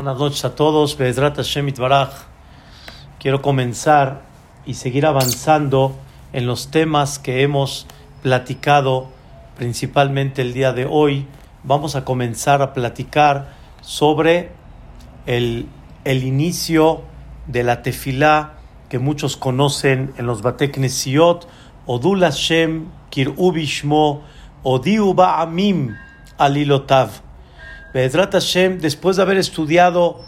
Buenas noches a todos. Quiero comenzar y seguir avanzando en los temas que hemos platicado principalmente el día de hoy. Vamos a comenzar a platicar sobre el, el inicio de la tefilá que muchos conocen en los Bateknesiot, Odul Hashem, Kirubishmo, Odiu Ba'amim, Alilotav. Bedrat Hashem, después de haber estudiado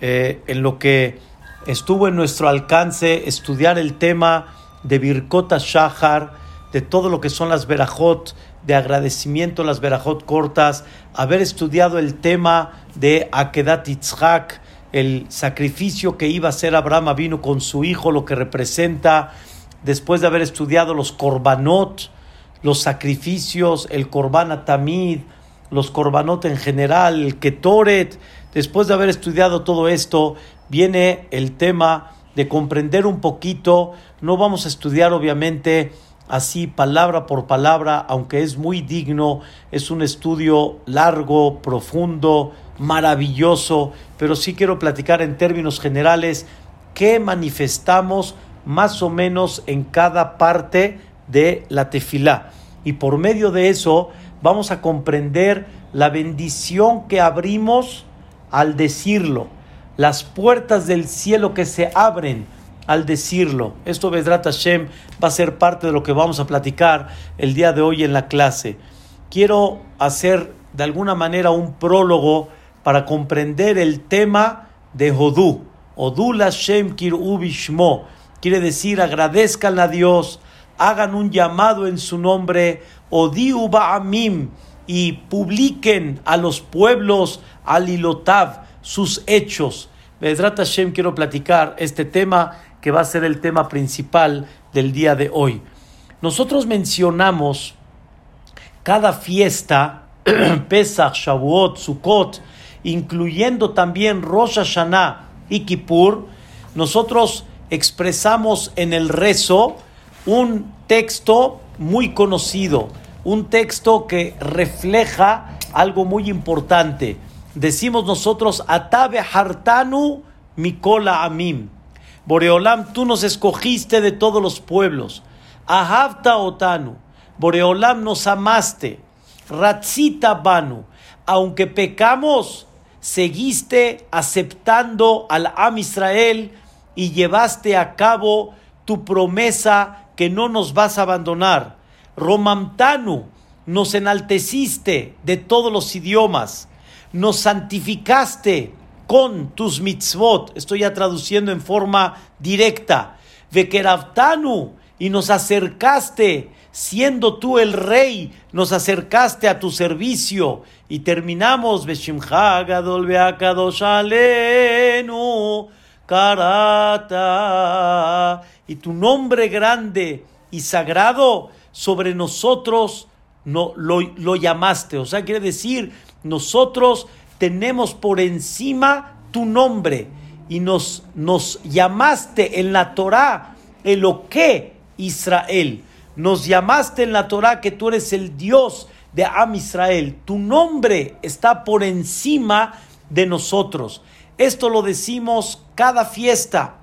eh, en lo que estuvo en nuestro alcance, estudiar el tema de Birkota Shahar, de todo lo que son las verajot, de agradecimiento, las verajot cortas, haber estudiado el tema de Akedat Yitzhak, el sacrificio que iba a hacer Abraham vino con su hijo, lo que representa, después de haber estudiado los korbanot, los sacrificios, el korban tamid, los korbanot en general, el ketoret. Después de haber estudiado todo esto, viene el tema de comprender un poquito. No vamos a estudiar, obviamente, así palabra por palabra, aunque es muy digno, es un estudio largo, profundo, maravilloso, pero sí quiero platicar en términos generales qué manifestamos más o menos en cada parte de la tefilá. Y por medio de eso vamos a comprender la bendición que abrimos al decirlo, las puertas del cielo que se abren al decirlo. Esto, Vedrat Hashem, va a ser parte de lo que vamos a platicar el día de hoy en la clase. Quiero hacer de alguna manera un prólogo para comprender el tema de Hodú. Hodú Hashem Kirubishmo. Quiere decir agradezcan a Dios, hagan un llamado en su nombre, Odiu Ba'amim, y publiquen a los pueblos Alilotav sus hechos. Bedrat Hashem quiero platicar este tema que va a ser el tema principal del día de hoy. Nosotros mencionamos cada fiesta, Pesach, Shavuot, Sukkot, incluyendo también Rosh Hashanah y Kippur, nosotros expresamos en el rezo un texto muy conocido, un texto que refleja algo muy importante. Decimos nosotros, Atabe Hartanu Mikola Amim. Boreolam, tú nos escogiste de todos los pueblos. Ahavta Otanu. Boreolam, nos amaste. Ratzita Banu. Aunque pecamos, seguiste aceptando al Am Israel y llevaste a cabo tu promesa que no nos vas a abandonar. Romamtanu, nos enalteciste de todos los idiomas, nos santificaste con tus mitzvot, estoy ya traduciendo en forma directa, Vekeravtanu, y nos acercaste, siendo tú el rey, nos acercaste a tu servicio, y terminamos, Karata, y tu nombre grande y sagrado sobre nosotros no, lo, llamaste. O sea, quiere decir, nosotros tenemos por encima tu nombre y nos, nos llamaste en la Torah el que Israel. Nos llamaste en la Torah que tú eres el Dios de Am Israel. Tu nombre está por encima de nosotros. Esto lo decimos cada fiesta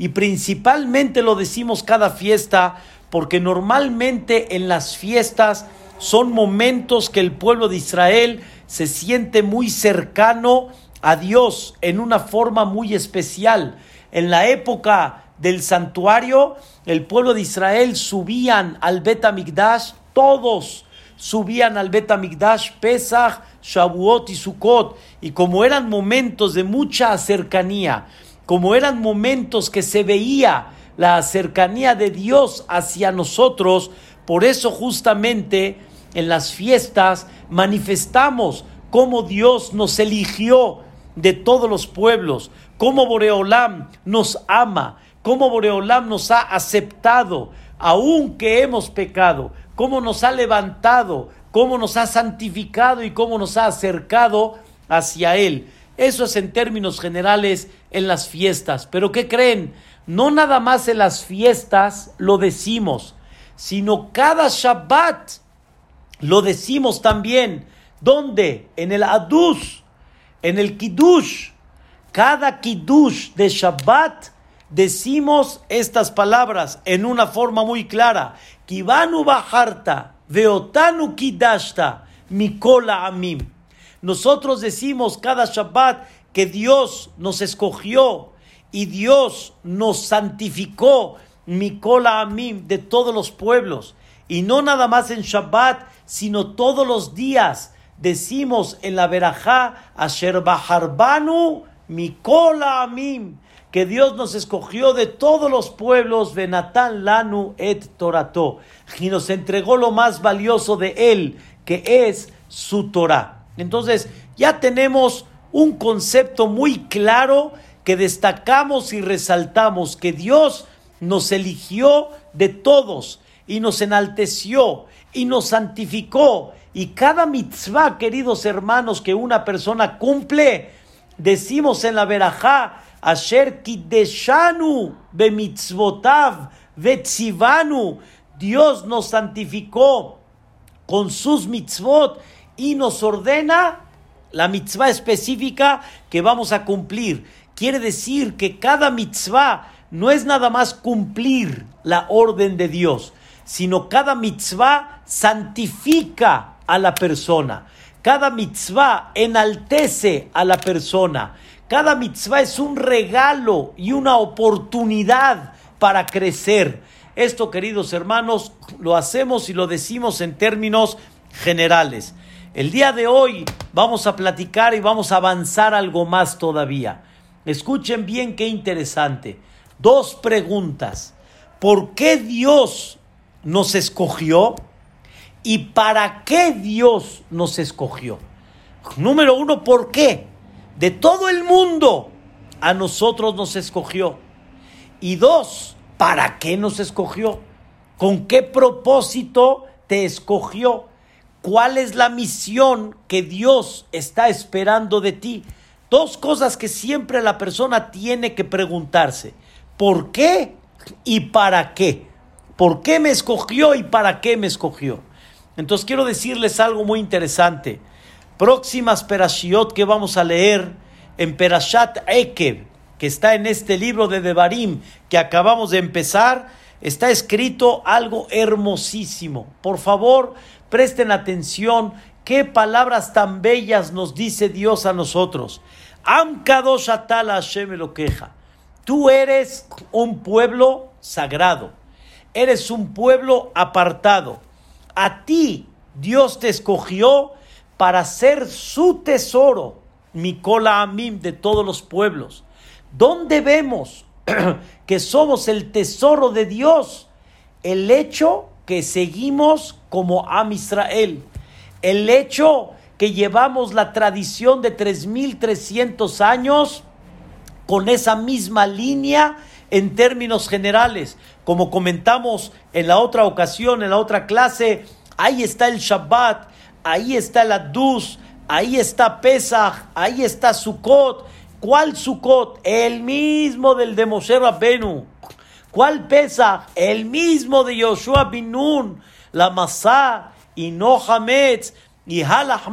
y principalmente lo decimos cada fiesta porque normalmente en las fiestas son momentos que el pueblo de Israel se siente muy cercano a Dios en una forma muy especial. En la época del santuario, el pueblo de Israel subían al Bet todos subían al Bet Pesach, Shavuot y Sukkot, y como eran momentos de mucha cercanía, como eran momentos que se veía la cercanía de Dios hacia nosotros, por eso justamente en las fiestas manifestamos cómo Dios nos eligió de todos los pueblos, cómo Boreolam nos ama, cómo Boreolam nos ha aceptado, aunque hemos pecado, cómo nos ha levantado, cómo nos ha santificado y cómo nos ha acercado hacia Él. Eso es en términos generales en las fiestas. Pero ¿qué creen? No nada más en las fiestas lo decimos, sino cada Shabbat lo decimos también. ¿Dónde? En el Adus, en el Kiddush. cada kiddush de Shabbat decimos estas palabras en una forma muy clara. Kivanu bajarta, veotanu kidashta, mikola amim. Nosotros decimos cada Shabbat que Dios nos escogió y Dios nos santificó, mikola amim, de todos los pueblos. Y no nada más en Shabbat, sino todos los días. Decimos en la verajá, Asher Baharbanu, Mikola Amim, que Dios nos escogió de todos los pueblos, Benatán Lanu et Torato, y nos entregó lo más valioso de Él, que es su Torah. Entonces, ya tenemos un concepto muy claro que destacamos y resaltamos, que Dios nos eligió de todos y nos enalteció y nos santificó. Y cada mitzvah, queridos hermanos, que una persona cumple, decimos en la verajá, Asher kideshanu bemitzvotav vetzivanu. Dios nos santificó con sus mitzvot y nos ordena la mitzvah específica que vamos a cumplir. Quiere decir que cada mitzvah no es nada más cumplir la orden de Dios, sino cada mitzvah santifica a la persona. Cada mitzvah enaltece a la persona. Cada mitzvah es un regalo y una oportunidad para crecer. Esto, queridos hermanos, lo hacemos y lo decimos en términos generales. El día de hoy vamos a platicar y vamos a avanzar algo más todavía. Escuchen bien qué interesante. Dos preguntas. ¿Por qué Dios nos escogió? ¿Y para qué Dios nos escogió? Número uno, ¿por qué? De todo el mundo a nosotros nos escogió. Y dos, ¿para qué nos escogió? ¿Con qué propósito te escogió? ¿Cuál es la misión que Dios está esperando de ti? Dos cosas que siempre la persona tiene que preguntarse. ¿Por qué y para qué? ¿Por qué me escogió y para qué me escogió? Entonces quiero decirles algo muy interesante. Próximas Perashiot que vamos a leer en Perashat Ekev, que está en este libro de Devarim que acabamos de empezar, está escrito algo hermosísimo. Por favor, presten atención qué palabras tan bellas nos dice Dios a nosotros. Am Kadosh Hashem lo queja. Tú eres un pueblo sagrado. Eres un pueblo apartado a ti Dios te escogió para ser su tesoro, Mikola Amim, de todos los pueblos. ¿Dónde vemos que somos el tesoro de Dios? El hecho que seguimos como Am Israel. El hecho que llevamos la tradición de 3.300 años con esa misma línea en términos generales. Como comentamos en la otra ocasión, en la otra clase, ahí está el Shabbat, ahí está el Adus, ahí está Pesach, ahí está Sukkot. ¿Cuál Sukkot? El mismo del de Moshe Rabbenu. ¿Cuál Pesach? El mismo de Yoshua bin Nun, la Masá y no Hametz y Halach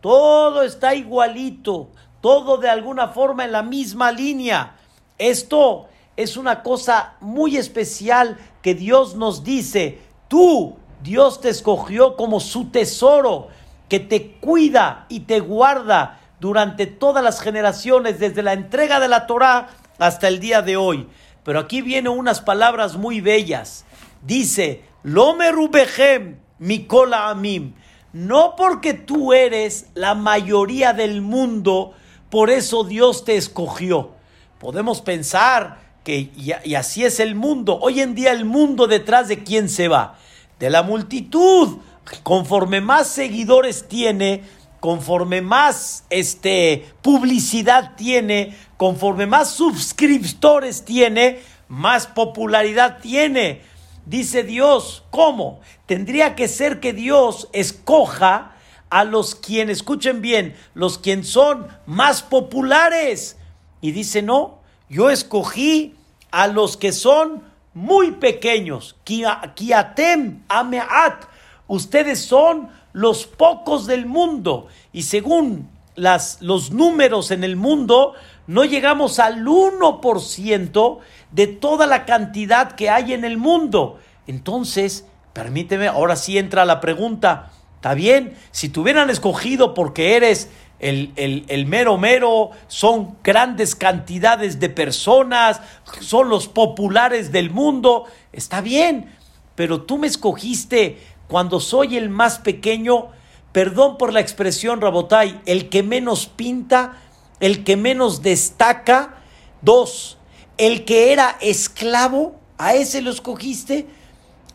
Todo está igualito, todo de alguna forma en la misma línea. Esto es una cosa muy especial que Dios nos dice, tú, Dios te escogió como su tesoro, que te cuida y te guarda durante todas las generaciones, desde la entrega de la Torah hasta el día de hoy. Pero aquí vienen unas palabras muy bellas. Dice, Lome Rubehem, Mikola Amim. No porque tú eres la mayoría del mundo, por eso Dios te escogió. Podemos pensar que y, así es el mundo. Hoy en día el mundo detrás de quién se va? De la multitud. Conforme más seguidores tiene, conforme más este, publicidad tiene, conforme más suscriptores tiene, más popularidad tiene. Dice Dios, ¿cómo? Tendría que ser que Dios escoja a los quienes, escuchen bien, los quienes son más populares. Y dice, no, yo escogí a los que son muy pequeños. Kiatem ameat. Ustedes son los pocos del mundo. Y según las, los números en el mundo, no llegamos al 1% de toda la cantidad que hay en el mundo. Entonces, permíteme, ahora sí entra la pregunta. Está bien, si te hubieran escogido porque eres el, el, mero mero, son grandes cantidades de personas, son los populares del mundo, está bien, pero tú me escogiste cuando soy el más pequeño, perdón por la expresión, Rabotay, el que menos pinta, el que menos destaca. Dos, el que era esclavo, a ese lo escogiste,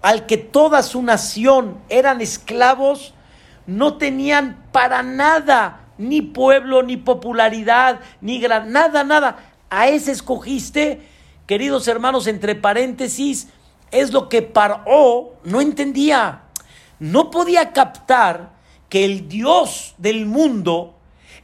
al que toda su nación eran esclavos, no tenían para nada ni pueblo, ni popularidad, ni nada, nada. A ese escogiste, queridos hermanos, entre paréntesis, es lo que Paró no entendía. No podía captar que el Dios del mundo,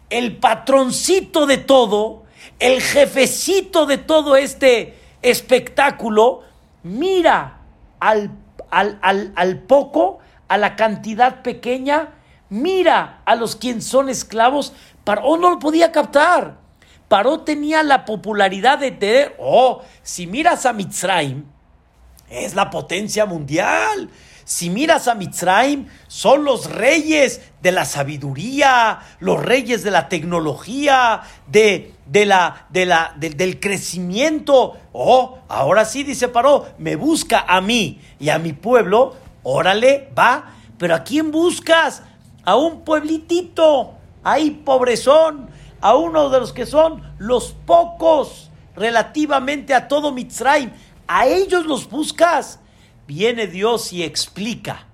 el patroncito de todo, el jefecito de todo este espectáculo, mira al, al, al, poco, a la cantidad pequeña, mira a los quienes son esclavos. Paró no lo podía captar. Paró tenía la popularidad de tener, oh, si miras a Mitzrayim, es la potencia mundial. Si miras a Mitzrayim, son los reyes de la sabiduría, los reyes de la tecnología, de, de la, de la, del crecimiento. Oh, ahora sí, dice Paró, me busca a mí y a mi pueblo. Órale, va. Pero ¿a quién buscas? A un pueblitito, ahí pobrezón, a uno de los que son los pocos relativamente a todo Mitzrayim. A ellos los buscas viene Dios y explica,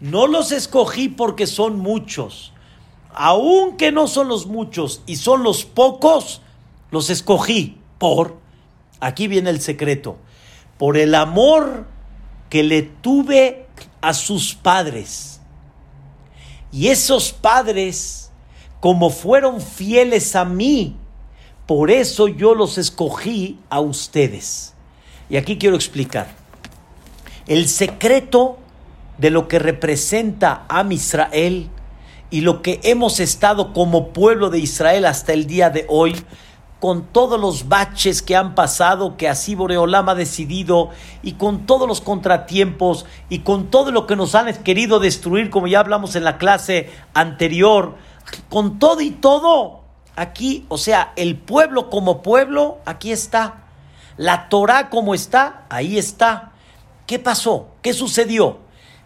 no los escogí porque son muchos, aunque no son los muchos y son los pocos, los escogí por, aquí viene el secreto, por el amor que le tuve a sus padres. Y esos padres, como fueron fieles a mí, por eso yo los escogí a ustedes. Y aquí quiero explicar. El secreto de lo que representa a Israel y lo que hemos estado como pueblo de Israel hasta el día de hoy, con todos los baches que han pasado, que así Boreolam ha decidido, y con todos los contratiempos, y con todo lo que nos han querido destruir, como ya hablamos en la clase anterior, con todo y todo, aquí, o sea, el pueblo como pueblo, aquí está. La Torah como está, ahí está. ¿Qué pasó? ¿Qué sucedió?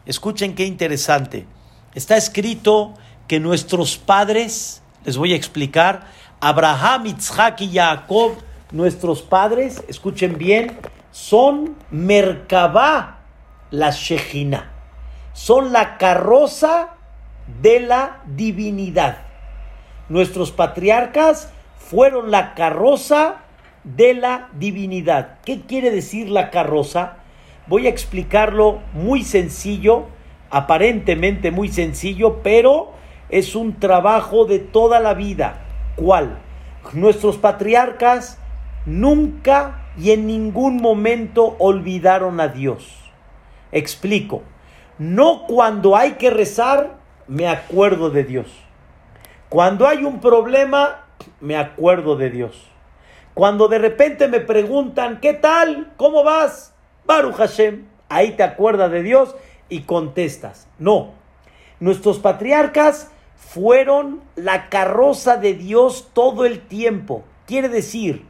Escuchen qué interesante. Está escrito que nuestros padres, les voy a explicar, Abraham, Isaac y Jacob, nuestros padres, escuchen bien, son Merkabah, la Shejina. Son la carroza de la divinidad. Nuestros patriarcas fueron la carroza de la divinidad. ¿Qué quiere decir la carroza? Voy a explicarlo muy sencillo, aparentemente muy sencillo, pero es un trabajo de toda la vida. ¿Cuál? Nuestros patriarcas nunca y en ningún momento olvidaron a Dios. Explico. No cuando hay que rezar, me acuerdo de Dios. Cuando hay un problema, me acuerdo de Dios. Cuando de repente me preguntan, ¿qué tal? ¿Cómo vas? Baruch Hashem, ahí te acuerdas de Dios y contestas. No, nuestros patriarcas fueron la carroza de Dios todo el tiempo. Quiere decir,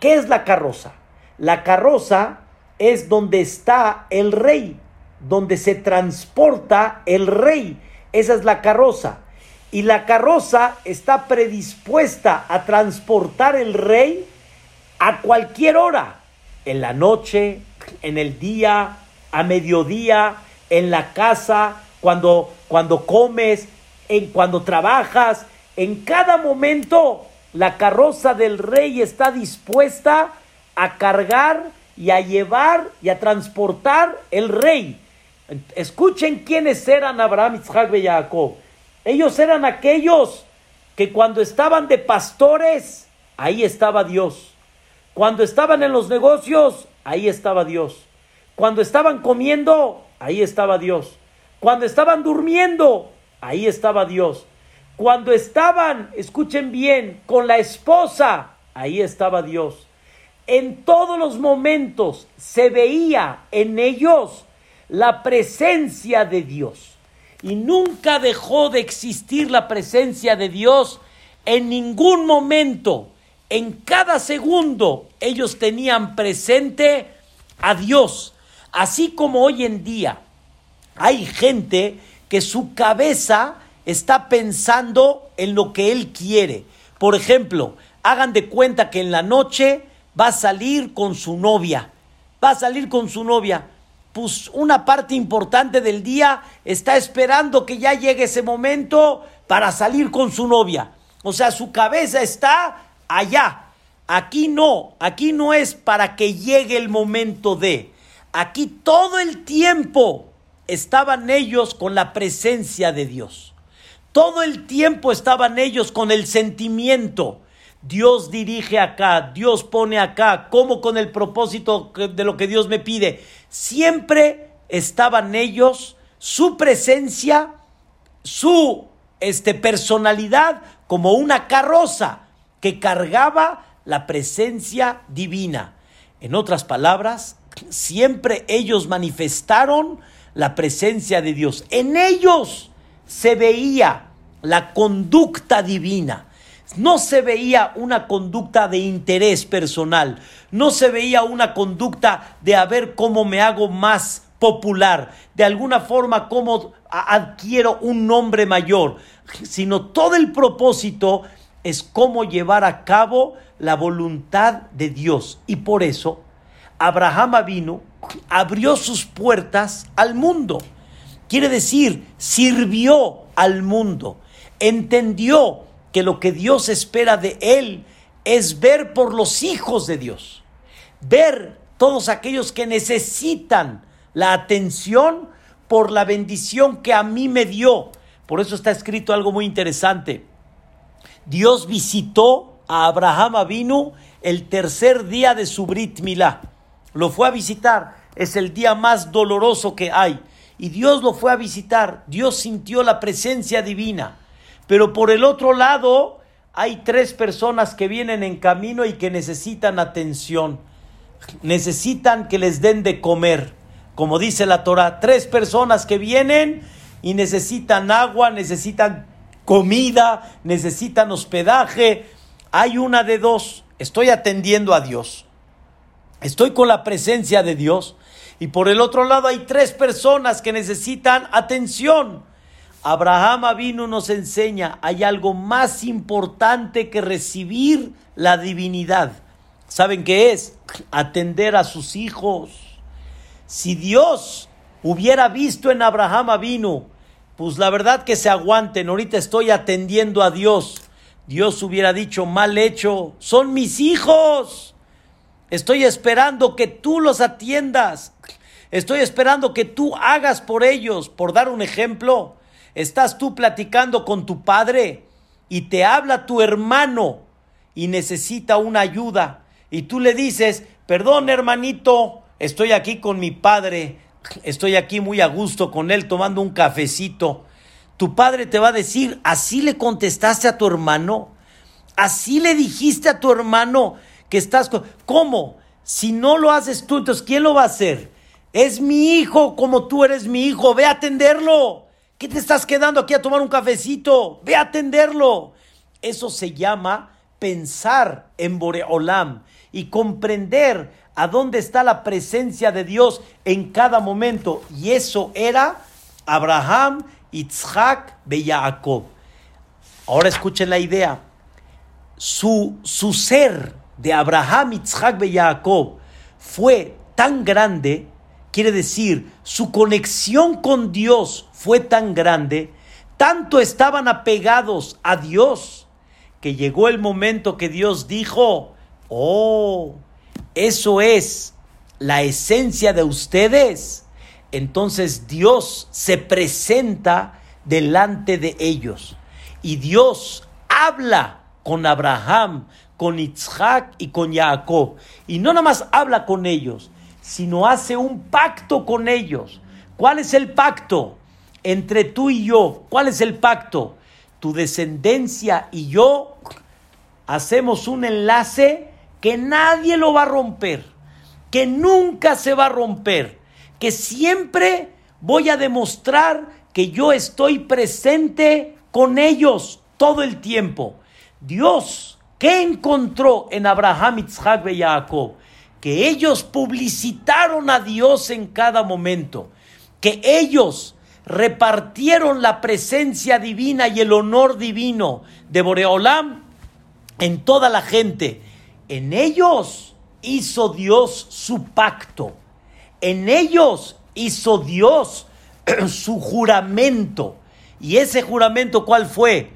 ¿qué es la carroza? La carroza es donde está el rey, donde se transporta el rey. Esa es la carroza. Y la carroza está predispuesta a transportar el rey a cualquier hora, en la noche, en el día, a mediodía, en la casa, cuando, cuando comes, en cuando trabajas, en cada momento la carroza del rey está dispuesta a cargar y a llevar y a transportar el rey. Escuchen quiénes eran Abraham, Isaac y Jacob. Ellos eran aquellos que cuando estaban de pastores, ahí estaba Dios. Cuando estaban en los negocios, ahí estaba Dios. Cuando estaban comiendo, ahí estaba Dios. Cuando estaban durmiendo, ahí estaba Dios. Cuando estaban, escuchen bien, con la esposa, ahí estaba Dios. En todos los momentos se veía en ellos la presencia de Dios. Y nunca dejó de existir la presencia de Dios en ningún momento. En cada segundo ellos tenían presente a Dios. Así como hoy en día hay gente que su cabeza está pensando en lo que él quiere. Por ejemplo, hagan de cuenta que en la noche va a salir con su novia. Va a salir con su novia. Pues una parte importante del día está esperando que ya llegue ese momento para salir con su novia. O sea, su cabeza está allá. Aquí no, aquí no es para que llegue el momento de. Aquí todo el tiempo estaban ellos con la presencia de Dios. Todo el tiempo estaban ellos con el sentimiento. Dios dirige acá, Dios pone acá, como con el propósito de lo que Dios me pide. Siempre estaban ellos, su presencia, su este, personalidad como una carroza que cargaba la presencia divina. En otras palabras, siempre ellos manifestaron la presencia de Dios. En ellos se veía la conducta divina. No se veía una conducta de interés personal, no se veía una conducta de a ver cómo me hago más popular, de alguna forma cómo adquiero un nombre mayor, sino todo el propósito es cómo llevar a cabo la voluntad de Dios. Y por eso Abraham vino, abrió sus puertas al mundo. Quiere decir, sirvió al mundo, entendió que lo que Dios espera de él es ver por los hijos de Dios, ver todos aquellos que necesitan la atención por la bendición que a mí me dio. Por eso está escrito algo muy interesante. Dios visitó a Abraham Avinu el tercer día de su Brit Milá. Lo fue a visitar. Es el día más doloroso que hay. Y Dios lo fue a visitar. Dios sintió la presencia divina. Pero por el otro lado, hay tres personas que vienen en camino y que necesitan atención. Necesitan que les den de comer. Como dice la Torah, tres personas que vienen y necesitan agua, necesitan comida, necesitan hospedaje. Hay una de dos. Estoy atendiendo a Dios. Estoy con la presencia de Dios. Y por el otro lado hay tres personas que necesitan atención. Abraham Avinu nos enseña, hay algo más importante que recibir la divinidad. ¿Saben qué es? Atender a sus hijos. Si Dios hubiera visto en Abraham Avinu, pues la verdad que se aguanten, ahorita estoy atendiendo a Dios. Dios hubiera dicho, mal hecho, son mis hijos. Estoy esperando que tú los atiendas. Estoy esperando que tú hagas por ellos. Por dar un ejemplo, Estás tú platicando con tu padre y te habla tu hermano y necesita una ayuda. Y tú le dices, perdón hermanito, estoy aquí con mi padre, estoy aquí muy a gusto con él tomando un cafecito. Tu padre te va a decir, así le contestaste a tu hermano, así le dijiste a tu hermano que estás con... ¿Cómo? Si no lo haces tú, entonces ¿quién lo va a hacer? Es mi hijo como tú eres mi hijo, ve a atenderlo. ¿Qué te estás quedando aquí a tomar un cafecito? Ve a atenderlo. Eso se llama pensar en Boreolam y comprender a dónde está la presencia de Dios en cada momento. Y eso era Abraham, Yitzhak, Jacob. Ahora escuchen la idea. Su, su ser de Abraham, Yitzhak, Jacob fue tan grande Quiere decir, su conexión con Dios fue tan grande, tanto estaban apegados a Dios, que llegó el momento que Dios dijo, oh, eso es la esencia de ustedes. Entonces Dios se presenta delante de ellos y Dios habla con Abraham, con Isaac y con Jacob. Y no nada más habla con ellos, sino hace un pacto con ellos. ¿Cuál es el pacto entre tú y yo? ¿Cuál es el pacto? tu descendencia y yo hacemos un enlace que nadie lo va a romper, que nunca se va a romper, que siempre voy a demostrar que yo estoy presente con ellos todo el tiempo. Dios, ¿qué encontró en Abraham, Isaac y Jacob? Que ellos publicitaron a Dios en cada momento, que ellos repartieron la presencia divina y el honor divino de Boreolam en toda la gente. En ellos hizo Dios su pacto. En ellos hizo Dios su juramento. ¿Y ese juramento cuál fue?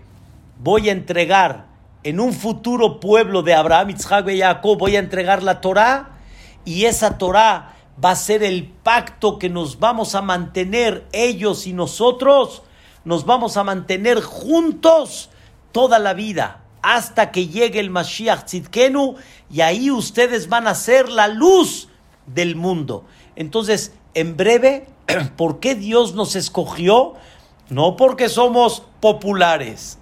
Voy a entregar en un futuro pueblo de Abraham, Isaac y Jacob, voy a entregar la Torá y esa Torá va a ser el pacto que nos vamos a mantener ellos y nosotros, nos vamos a mantener juntos toda la vida hasta que llegue el Mashiach Tzidkenu y ahí ustedes van a ser la luz del mundo. Entonces, en breve, ¿por qué Dios nos escogió? No porque somos populares,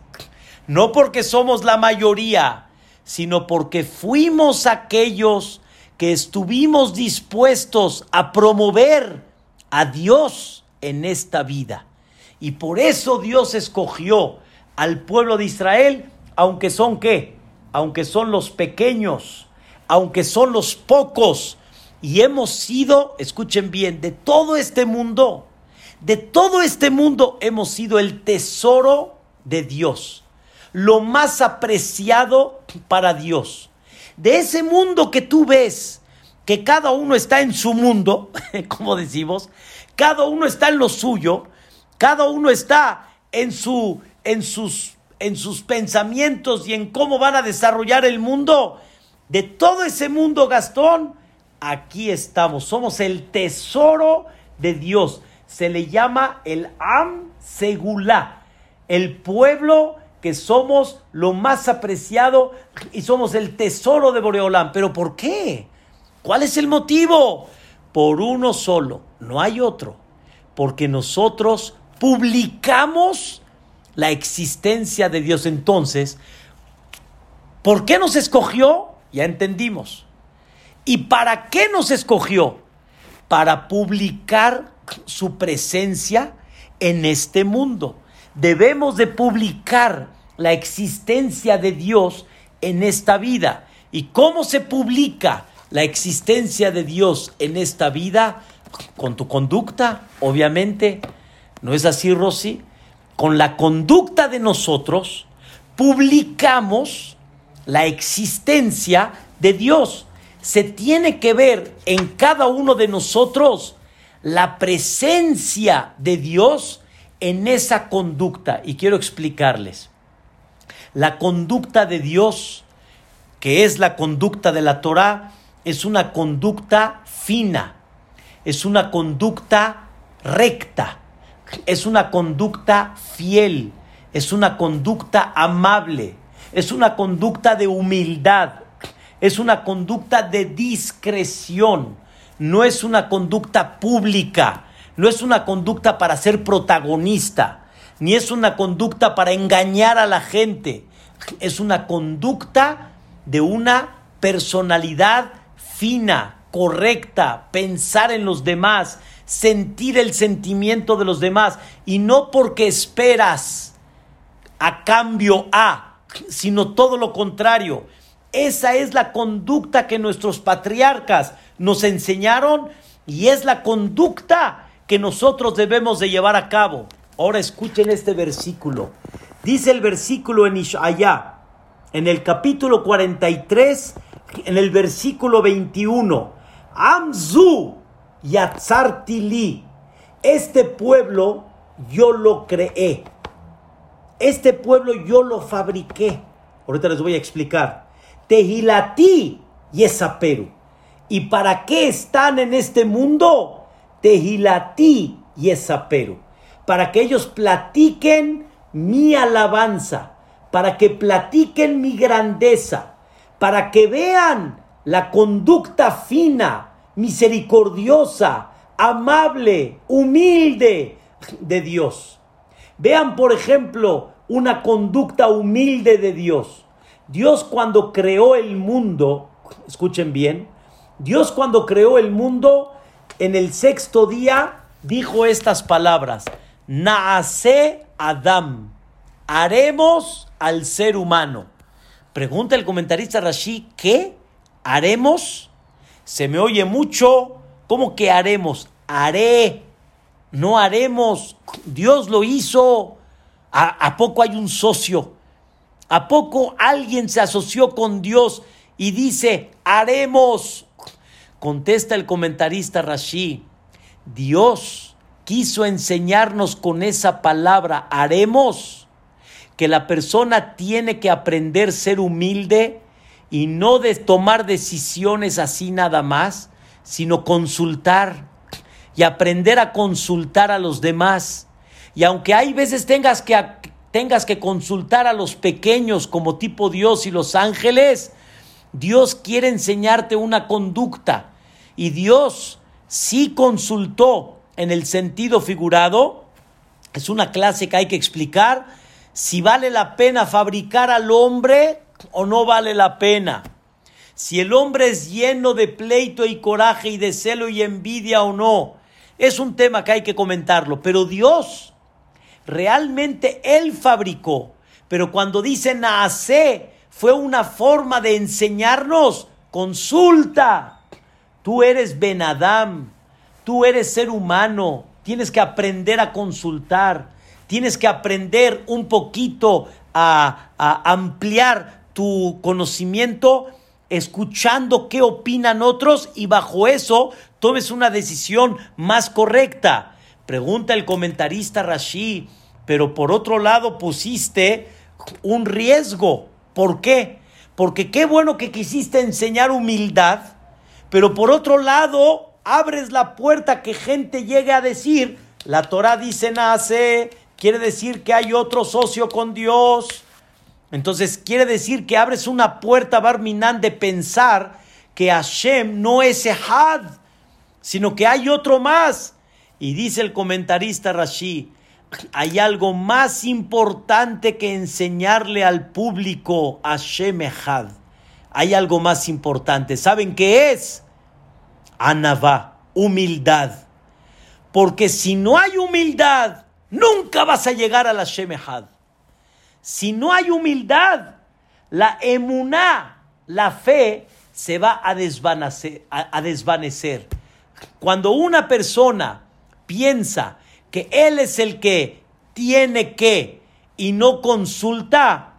no porque somos la mayoría, sino porque fuimos aquellos que estuvimos dispuestos a promover a Dios en esta vida. Y por eso Dios escogió al pueblo de Israel, aunque son qué, aunque son los pequeños, aunque son los pocos, y hemos sido, escuchen bien, de todo este mundo, de todo este mundo hemos sido el tesoro de Dios, lo más apreciado para Dios de ese mundo que tú ves, que cada uno está en su mundo, como decimos, cada uno está en lo suyo, cada uno está en, su, en, sus, en sus pensamientos y en cómo van a desarrollar el mundo. De todo ese mundo, Gastón, aquí estamos, somos el tesoro de Dios. Se le llama el Am Segulá, el pueblo que somos lo más apreciado y somos el tesoro de Boreolán. ¿Pero por qué? ¿Cuál es el motivo? Por uno solo, no hay otro. Porque nosotros publicamos la existencia de Dios. Entonces, ¿por qué nos escogió? Ya entendimos. ¿Y para qué nos escogió? Para publicar su presencia en este mundo debemos de publicar la existencia de Dios en esta vida. ¿Y cómo se publica la existencia de Dios en esta vida? Con tu conducta, obviamente. ¿No es así, Rosy? Con la conducta de nosotros publicamos la existencia de Dios. Se tiene que ver en cada uno de nosotros la presencia de Dios en esa conducta. Y quiero explicarles. La conducta de Dios, que es la conducta de la Torah, es una conducta fina, es una conducta recta, es una conducta fiel, es una conducta amable, es una conducta de humildad, es una conducta de discreción, no es una conducta pública, no es una conducta para ser protagonista, ni es una conducta para engañar a la gente. Es una conducta de una personalidad fina, correcta, pensar en los demás, sentir el sentimiento de los demás y no porque esperas a cambio a, sino todo lo contrario. Esa es la conducta que nuestros patriarcas nos enseñaron y es la conducta que nosotros debemos de llevar a cabo. Ahora escuchen este versículo. Dice el versículo en Ishaya, en el capítulo 43, en el versículo 21. Amzu Yatzartili. Este pueblo yo lo creé. Este pueblo yo lo fabriqué. Ahorita les voy a explicar. Tehilati y Esaperu. ¿Y para qué están en este mundo? Tehilati y Esapero, para que ellos platiquen mi alabanza, para que platiquen mi grandeza, para que vean la conducta fina, misericordiosa, amable, humilde de Dios. Vean, por ejemplo, una conducta humilde de Dios. Dios cuando creó el mundo, escuchen bien, Dios cuando creó el mundo, en el sexto día dijo estas palabras, Naase Adam, haremos al ser humano. Pregunta el comentarista Rashi, ¿qué? ¿Haremos? Se me oye mucho, ¿cómo que haremos? Haré, no haremos, Dios lo hizo. ¿A, poco hay un socio? ¿A poco alguien se asoció con Dios y dice, haremos? Contesta el comentarista Rashi, Dios quiso enseñarnos con esa palabra, haremos, que la persona tiene que aprender a ser humilde y no de tomar decisiones así nada más, sino consultar y aprender a consultar a los demás. Y aunque hay veces tengas que, tengas que consultar a los pequeños como tipo Dios y los ángeles, Dios quiere enseñarte una conducta. Y Dios sí consultó en el sentido figurado. Es una clase que hay que explicar si vale la pena fabricar al hombre o no vale la pena. Si el hombre es lleno de pleito y coraje y de celo y envidia o no. Es un tema que hay que comentarlo. Pero Dios realmente Él fabricó. Pero cuando dice nace, fue una forma de enseñarnos. Consulta. Tú eres Benadam. Tú eres ser humano. Tienes que aprender a consultar. Tienes que aprender un poquito a, a ampliar tu conocimiento escuchando qué opinan otros y bajo eso tomes una decisión más correcta. Pregunta el comentarista Rashi, pero por otro lado pusiste un riesgo. ¿Por qué? Porque qué bueno que quisiste enseñar humildad, pero por otro lado abres la puerta que gente llegue a decir, la Torah dice nace, quiere decir que hay otro socio con Dios. Entonces quiere decir que abres una puerta, Barminan, de pensar que Hashem no es Ehad, sino que hay otro más. Y dice el comentarista Rashi, hay algo más importante que enseñarle al público a Shemehad. Hay algo más importante. ¿Saben qué es? Anavá, humildad. Porque si no hay humildad, nunca vas a llegar a la Shemehad. Si no hay humildad, la emuná, la fe, se va a a desvanecer. Cuando una persona piensa que Él es el que tiene que y no consulta,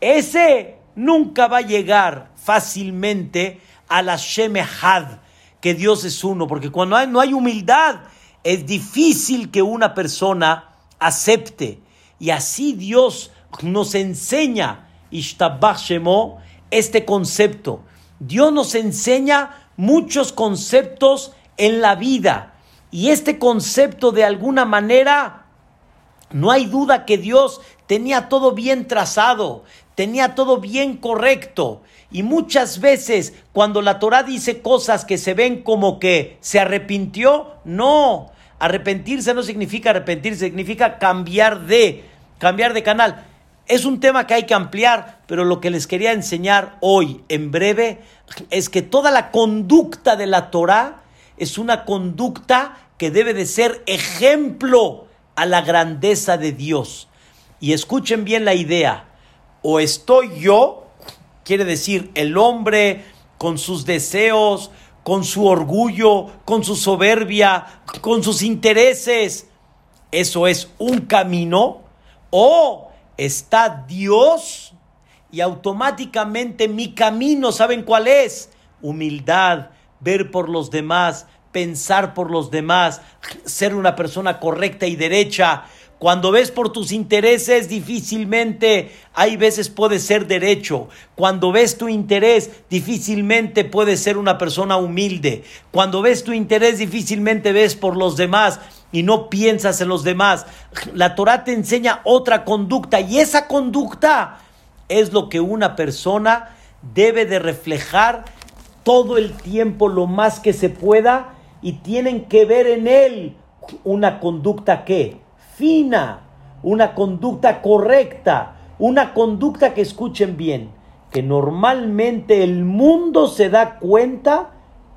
ese nunca va a llegar fácilmente a la Shemehad, que Dios es uno, porque cuando no hay humildad, es difícil que una persona acepte. Y así Dios nos enseña, Ishtabach Shemo, este concepto. Dios nos enseña muchos conceptos en la vida y este concepto de alguna manera, no hay duda que Dios tenía todo bien trazado, tenía todo bien correcto. Y muchas veces cuando la Torah dice cosas que se ven como que se arrepintió, no. Arrepentirse no significa arrepentirse, significa cambiar de, cambiar de canal. Es un tema que hay que ampliar, pero lo que les quería enseñar hoy en breve es que toda la conducta de la Torah es una conducta que debe de ser ejemplo a la grandeza de Dios. Y escuchen bien la idea. O estoy yo, quiere decir el hombre con sus deseos, con su orgullo, con su soberbia, con sus intereses. Eso es un camino. O está Dios y automáticamente mi camino, ¿saben cuál es? Humildad, ver por los demás, pensar por los demás, ser una persona correcta y derecha. Cuando ves por tus intereses, difícilmente hay veces puedes ser derecho. Cuando ves tu interés, difícilmente puedes ser una persona humilde. Cuando ves tu interés, difícilmente ves por los demás y no piensas en los demás. La Torah te enseña otra conducta y esa conducta es lo que una persona debe de reflejar todo el tiempo lo más que se pueda y tienen que ver en él una conducta que fina, una conducta correcta, una conducta que escuchen bien, que normalmente el mundo se da cuenta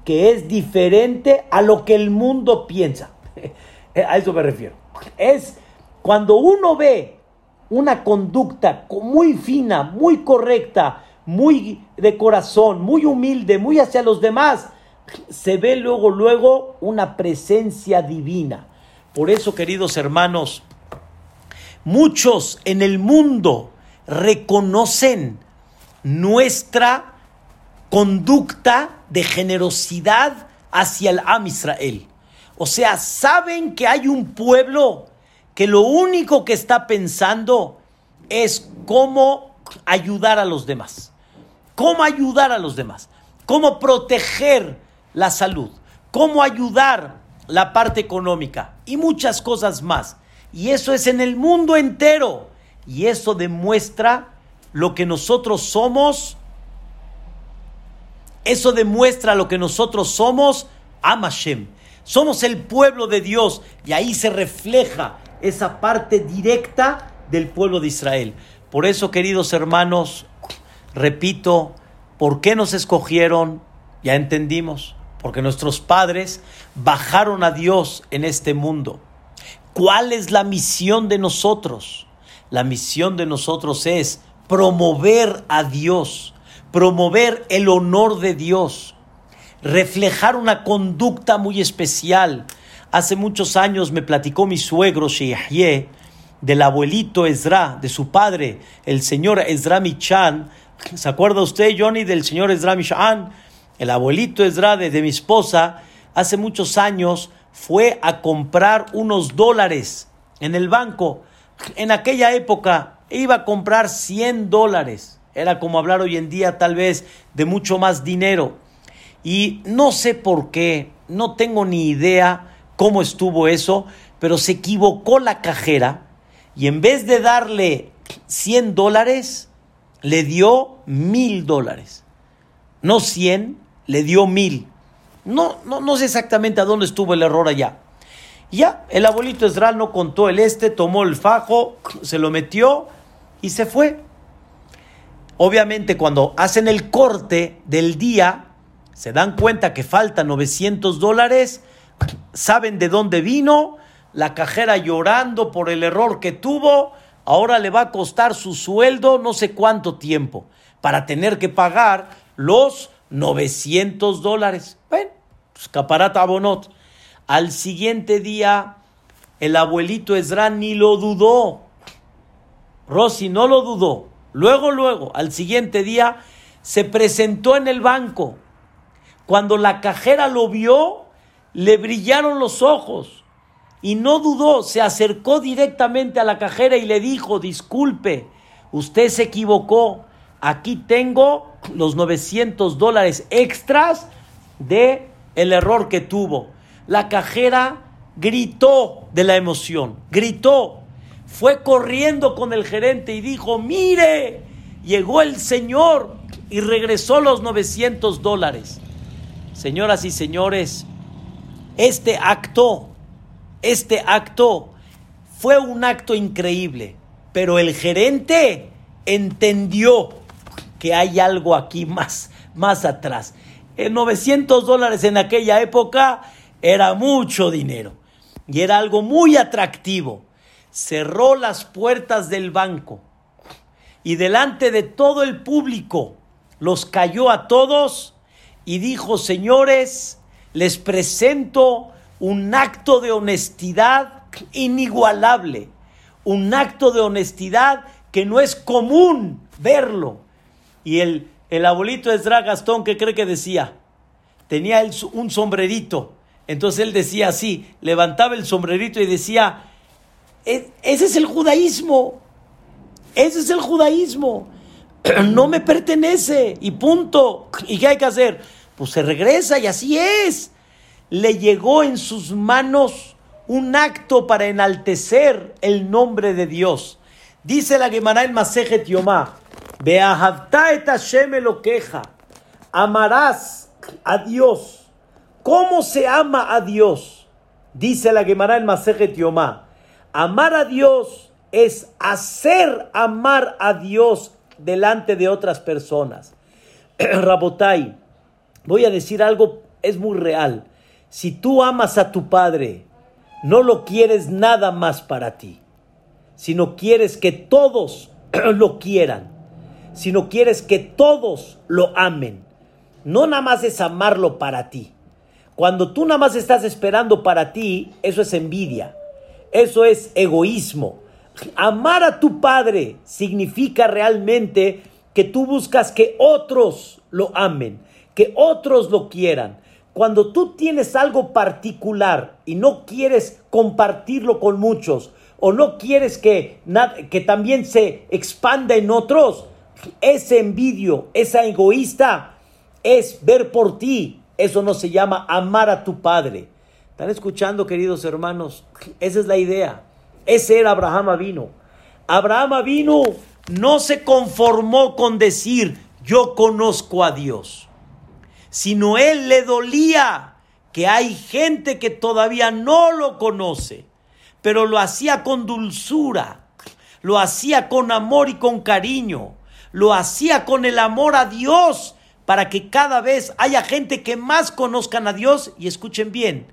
que es diferente a lo que el mundo piensa. a eso me refiero. Es cuando uno ve una conducta muy fina, muy correcta, muy de corazón, muy humilde, muy hacia los demás, se ve luego, luego una presencia divina. Por eso, queridos hermanos, muchos en el mundo reconocen nuestra conducta de generosidad hacia el Am Israel. O sea, saben que hay un pueblo que lo único que está pensando es cómo ayudar a los demás. Cómo ayudar a los demás. Cómo proteger la salud. Cómo ayudar la parte económica. Y muchas cosas más. Y eso es en el mundo entero. Y eso demuestra lo que nosotros somos. Eso demuestra lo que nosotros somos. Amashem. Somos el pueblo de Dios. Y ahí se refleja esa parte directa del pueblo de Israel. Por eso, queridos hermanos, repito, ¿por qué nos escogieron? Ya entendimos, porque nuestros padres bajaron a Dios en este mundo. ¿Cuál es la misión de nosotros? La misión de nosotros es promover a Dios, promover el honor de Dios, reflejar una conducta muy especial, Hace muchos años me platicó mi suegro Sheyahye del abuelito Ezra, de su padre, el señor Ezra Michan. ¿Se acuerda usted, Johnny, del señor Ezra Michan? El abuelito Ezra de, mi esposa, hace muchos años fue a comprar unos dólares en el banco. En aquella época iba a comprar 100 dólares. Era como hablar hoy en día tal vez de mucho más dinero. Y no sé por qué, no tengo ni idea cómo estuvo eso, pero se equivocó la cajera y en vez de darle 100 dólares, le dio mil dólares. No 100, le dio mil. No, no, no sé exactamente a dónde estuvo el error allá. Ya, el abuelito Esdral no contó el este, tomó el fajo, se lo metió y se fue. Obviamente cuando hacen el corte del día, se dan cuenta que faltan 900 dólares saben de dónde vino, la cajera llorando por el error que tuvo, ahora le va a costar su sueldo no sé cuánto tiempo para tener que pagar los 900 dólares. Bueno, pues caparata abonot. Al siguiente día, el abuelito Esra ni lo dudó. Rosy no lo dudó. Luego, luego, al siguiente día, se presentó en el banco. Cuando la cajera lo vio, le brillaron los ojos y no dudó, se acercó directamente a la cajera y le dijo, disculpe, usted se equivocó, aquí tengo los 900 dólares extras de el error que tuvo. La cajera gritó de la emoción, gritó, fue corriendo con el gerente y dijo, mire, llegó el señor y regresó los 900 dólares. Señoras y señores, este acto, este acto fue un acto increíble, pero el gerente entendió que hay algo aquí más, más atrás. En 900 dólares en aquella época era mucho dinero y era algo muy atractivo. Cerró las puertas del banco y delante de todo el público los cayó a todos y dijo, señores, les presento un acto de honestidad inigualable, un acto de honestidad que no es común verlo. Y el, el abuelito Esdra Gastón, ¿qué cree que decía? Tenía un sombrerito. Entonces él decía así, levantaba el sombrerito y decía, e, ese es el judaísmo, ese es el judaísmo, no me pertenece y punto. ¿Y qué hay que hacer? pues se regresa y así es. Le llegó en sus manos un acto para enaltecer el nombre de Dios. Dice la Gemara en Masejet Yomá, lo queja, amarás a Dios. ¿Cómo se ama a Dios? Dice la Gemara en Masejet Yomá, amar a Dios es hacer amar a Dios delante de otras personas. Rabotai, voy a decir algo, es muy real. Si tú amas a tu padre, no lo quieres nada más para ti, sino quieres que todos lo quieran, sino quieres que todos lo amen. No nada más es amarlo para ti. Cuando tú nada más estás esperando para ti, eso es envidia, eso es egoísmo. Amar a tu padre significa realmente que tú buscas que otros lo amen, que otros lo quieran. Cuando tú tienes algo particular y no quieres compartirlo con muchos, o no quieres que, que también se expanda en otros, ese envidio, esa egoísta, es ver por ti. Eso no se llama amar a tu padre. ¿Están escuchando, queridos hermanos? Esa es la idea. Ese era Abraham vino. Abraham vino, no se conformó con decir yo conozco a Dios, sino él le dolía que hay gente que todavía no lo conoce, pero lo hacía con dulzura, lo hacía con amor y con cariño, lo hacía con el amor a Dios para que cada vez haya gente que más conozcan a Dios y escuchen bien,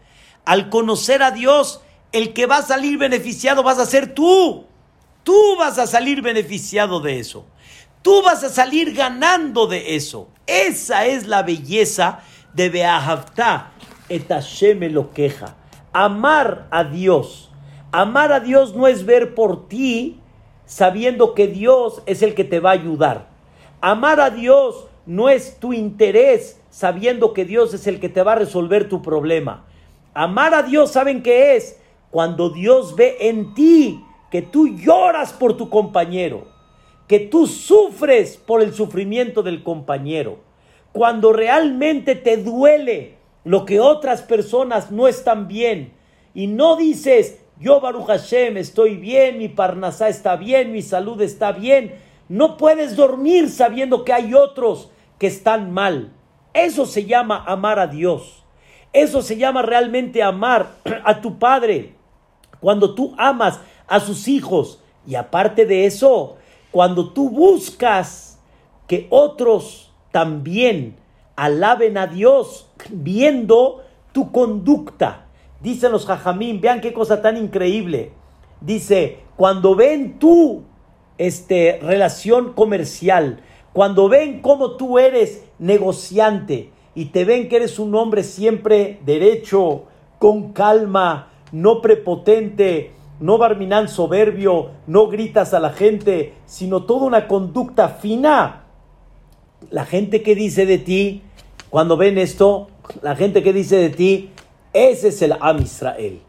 al conocer a Dios, el que va a salir beneficiado vas a ser tú. Tú vas a salir beneficiado de eso. Tú vas a salir ganando de eso. Esa es la belleza de Beahavta. Etasheme lo queja. Amar a Dios. Amar a Dios no es ver por ti sabiendo que Dios es el que te va a ayudar. Amar a Dios no es tu interés sabiendo que Dios es el que te va a resolver tu problema. Amar a Dios, ¿saben qué es? Cuando Dios ve en ti que tú lloras por tu compañero, que tú sufres por el sufrimiento del compañero, cuando realmente te duele lo que otras personas no están bien y no dices, yo Baruch Hashem estoy bien, mi parnasá está bien, mi salud está bien. No puedes dormir sabiendo que hay otros que están mal. Eso se llama amar a Dios. Eso se llama realmente amar a tu padre. Cuando tú amas a sus hijos y aparte de eso, cuando tú buscas que otros también alaben a Dios viendo tu conducta Dicen los jajamín, vean qué cosa tan increíble. Dice, cuando ven tu este, relación comercial, cuando ven cómo tú eres negociante y te ven que eres un hombre siempre derecho, con calma, no prepotente, no barminán soberbio, no gritas a la gente, sino toda una conducta fina. La gente que dice de ti, cuando ven esto, la gente que dice de ti, ese es el Am Israel.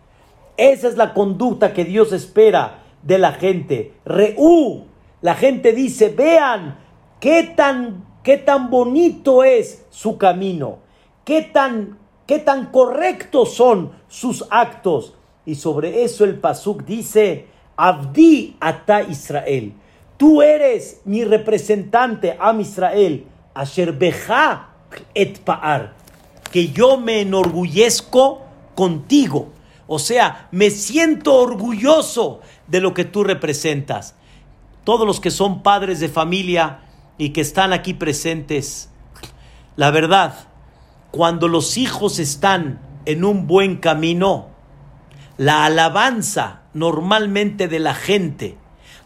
Esa es la conducta que Dios espera de la gente. Reú, la gente dice, vean qué tan, qué tan bonito es su camino, qué tan, qué tan correctos son sus actos. Y sobre eso el Pasuk dice, Abdi ata Israel. Tú eres mi representante, Am Israel. Asher et paar que yo me enorgullezco contigo. O sea, me siento orgulloso de lo que tú representas. Todos los que son padres de familia y que están aquí presentes, la verdad, cuando los hijos están en un buen camino, la alabanza normalmente de la gente,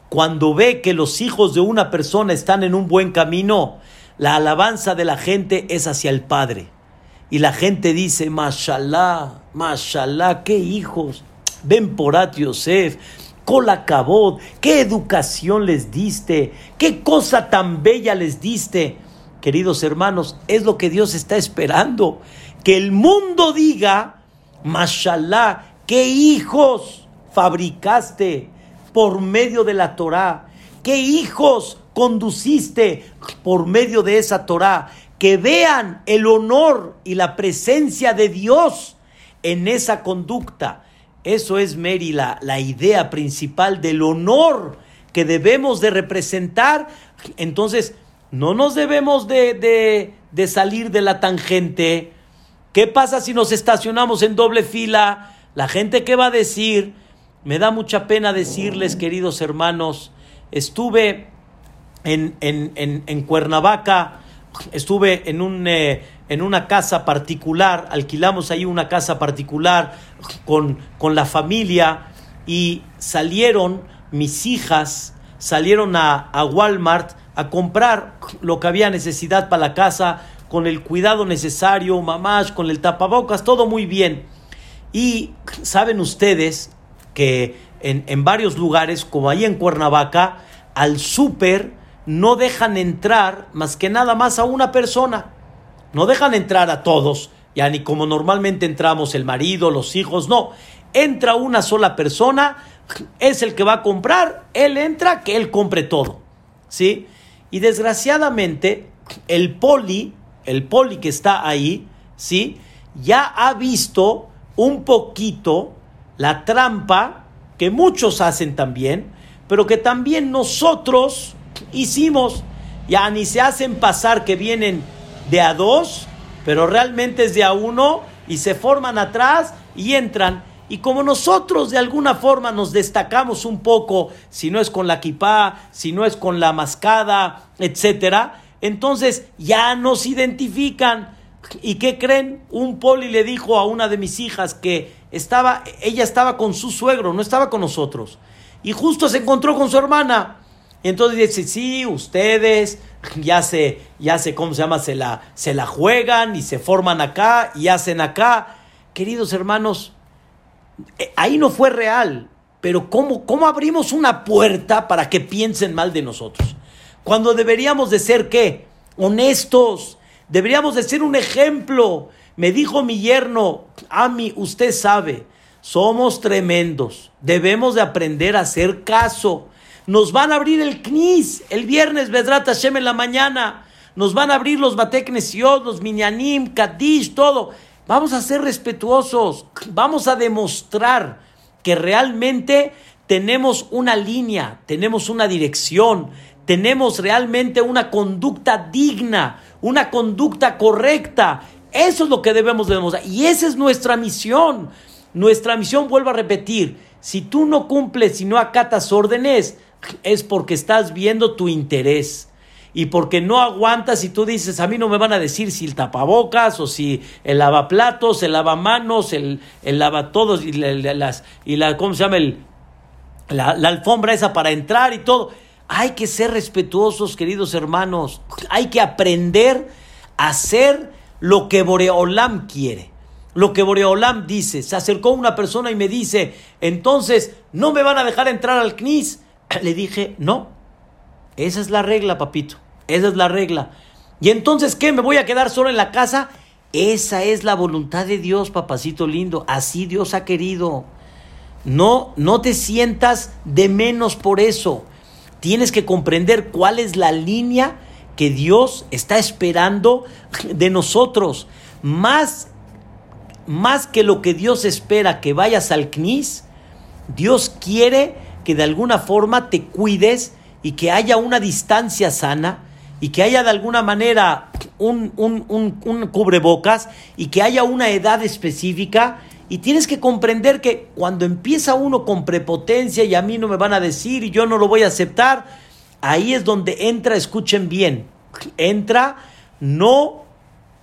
cuando ve que los hijos de una persona están en un buen camino, la alabanza de la gente es hacia el Padre. Y la gente dice, mashallah, mashallah, qué hijos, ven por Yosef, colacabot, qué educación les diste, qué cosa tan bella les diste. Queridos hermanos, es lo que Dios está esperando, que el mundo diga, mashallah, qué hijos fabricaste por medio de la Torah, qué hijos conduciste por medio de esa Torah, que vean el honor y la presencia de Dios en esa conducta. Eso es, Mary, la, idea principal del honor que debemos de representar. Entonces, no nos debemos de, de salir de la tangente. ¿Qué pasa si nos estacionamos en doble fila? La gente que va a decir, Me da mucha pena decirles, queridos hermanos, estuve en, en, Cuernavaca, estuve en, un, eh, en una casa particular, alquilamos ahí una casa particular con, con la familia y salieron mis hijas, salieron a, a Walmart a comprar lo que había necesidad para la casa, con el cuidado necesario, mamás, con el tapabocas, todo muy bien. Y saben ustedes que en, en varios lugares, como ahí en Cuernavaca, al súper no dejan entrar más que nada más a una persona. No dejan entrar a todos, ya ni como normalmente entramos el marido, los hijos, no. Entra una sola persona, es el que va a comprar, él entra, que él compre todo. ¿Sí? Y desgraciadamente, el poli, el poli que está ahí, ¿sí? Ya ha visto un poquito la trampa que muchos hacen también, pero que también nosotros hicimos. Ya ni se hacen pasar que vienen de a dos, pero realmente es de a uno y se forman atrás y entran. Y como nosotros de alguna forma nos destacamos un poco, si no es con la kipá, si no es con la mascada, etcétera, entonces ya nos identifican. ¿Y qué creen? Un poli le dijo a una de mis hijas que estaba, ella estaba con su suegro, no estaba con nosotros. Y justo se encontró con su hermana. Y entonces dice, sí, ustedes ya se, ya se, ¿cómo se llama? Se la, se la juegan y se forman acá y hacen acá. Queridos hermanos, eh, ahí no fue real, pero ¿cómo, ¿cómo abrimos una puerta para que piensen mal de nosotros? Cuando deberíamos de ser, ¿qué? Honestos, deberíamos de ser un ejemplo. Me dijo mi yerno, Ami, usted sabe, somos tremendos, debemos de aprender a hacer caso. Nos van a abrir el CNIS el viernes, Vedrat Hashem en la mañana. Nos van a abrir los Bateknesiot, los Minyanim, Kadish, todo. Vamos a ser respetuosos, vamos a demostrar que realmente tenemos una línea, tenemos una dirección, tenemos realmente una conducta digna, una conducta correcta. Eso es lo que debemos demostrar. Y esa es nuestra misión. Nuestra misión, vuelvo a repetir, si tú no cumples, si no acatas órdenes, es porque estás viendo tu interés y porque no aguantas y tú dices, a mí no me van a decir si el tapabocas o si el lavaplatos, el lavamanos, el, el lava todos y, las, y la, ¿cómo se llama? El, la, la, alfombra esa para entrar y todo. Hay que ser respetuosos, queridos hermanos. Hay que aprender a hacer lo que Boreolam quiere. Lo que Boreolam dice. Se acercó una persona y me dice, entonces, ¿no me van a dejar entrar al CNIS? Le dije, no, esa es la regla, papito. Esa es la regla. Y entonces, ¿qué? ¿Me voy a quedar solo en la casa? Esa es la voluntad de Dios, papacito lindo. Así Dios ha querido. No, no te sientas de menos por eso. Tienes que comprender cuál es la línea que Dios está esperando de nosotros. Más, más que lo que Dios espera que vayas al CNIS, Dios quiere que de alguna forma te cuides y que haya una distancia sana y que haya de alguna manera un, un, cubrebocas y que haya una edad específica. Y tienes que comprender que cuando empieza uno con prepotencia y a mí no me van a decir y yo no lo voy a aceptar, ahí es donde entra, escuchen bien, entra no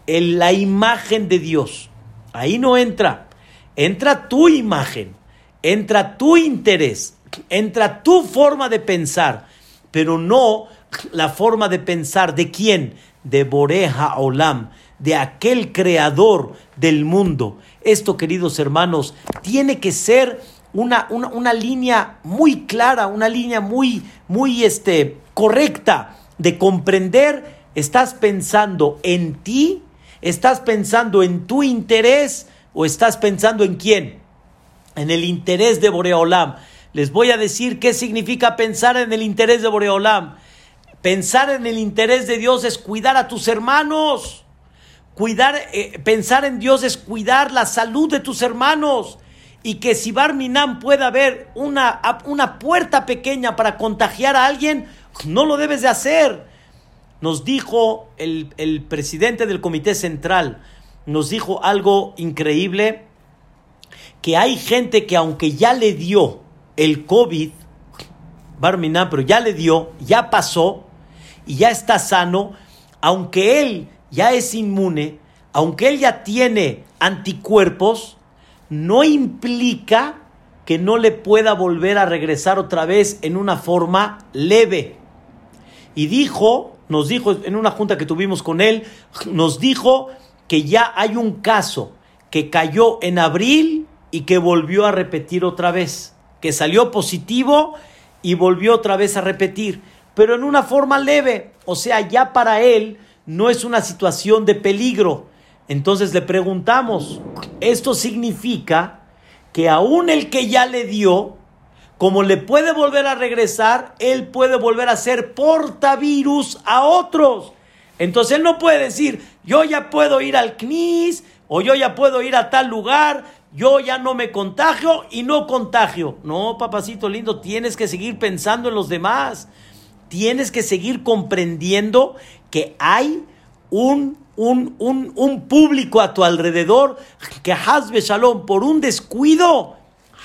en la imagen de Dios, ahí no entra, entra tu imagen, entra tu interés, entra tu forma de pensar pero no la forma de pensar de quién, de Boreja Olam, de aquel creador del mundo. Esto, queridos hermanos, tiene que ser una, una, línea muy clara, una línea muy, muy este, correcta de comprender, estás pensando en ti, estás pensando en tu interés o estás pensando en quién, en el interés de Boreolam. Les voy a decir qué significa pensar en el interés de Boreolam. Pensar en el interés de Dios es cuidar a tus hermanos. Cuidar, eh, pensar en Dios es cuidar la salud de tus hermanos. Y que si Barminam pueda haber una, una puerta pequeña para contagiar a alguien, no lo debes de hacer. Nos dijo el, el presidente del Comité Central, nos dijo algo increíble, que hay gente que aunque ya le dio, el COVID, Barminan, pero ya le dio, ya pasó y ya está sano, aunque él ya es inmune, aunque él ya tiene anticuerpos, no implica que no le pueda volver a regresar otra vez en una forma leve. Y dijo, nos dijo en una junta que tuvimos con él, nos dijo que ya hay un caso que cayó en abril y que volvió a repetir otra vez, que salió positivo y volvió otra vez a repetir, pero en una forma leve, o sea, ya para él no es una situación de peligro. Entonces le preguntamos, ¿esto significa que aún el que ya le dio, como le puede volver a regresar, él puede volver a ser portavirus a otros? Entonces él no puede decir, yo ya puedo ir al CNIS o yo ya puedo ir a tal lugar, yo ya no me contagio y no contagio. No, papacito lindo, tienes que seguir pensando en los demás. Tienes que seguir comprendiendo que hay un, un, un, público a tu alrededor que Hazbe Shalom, por un descuido,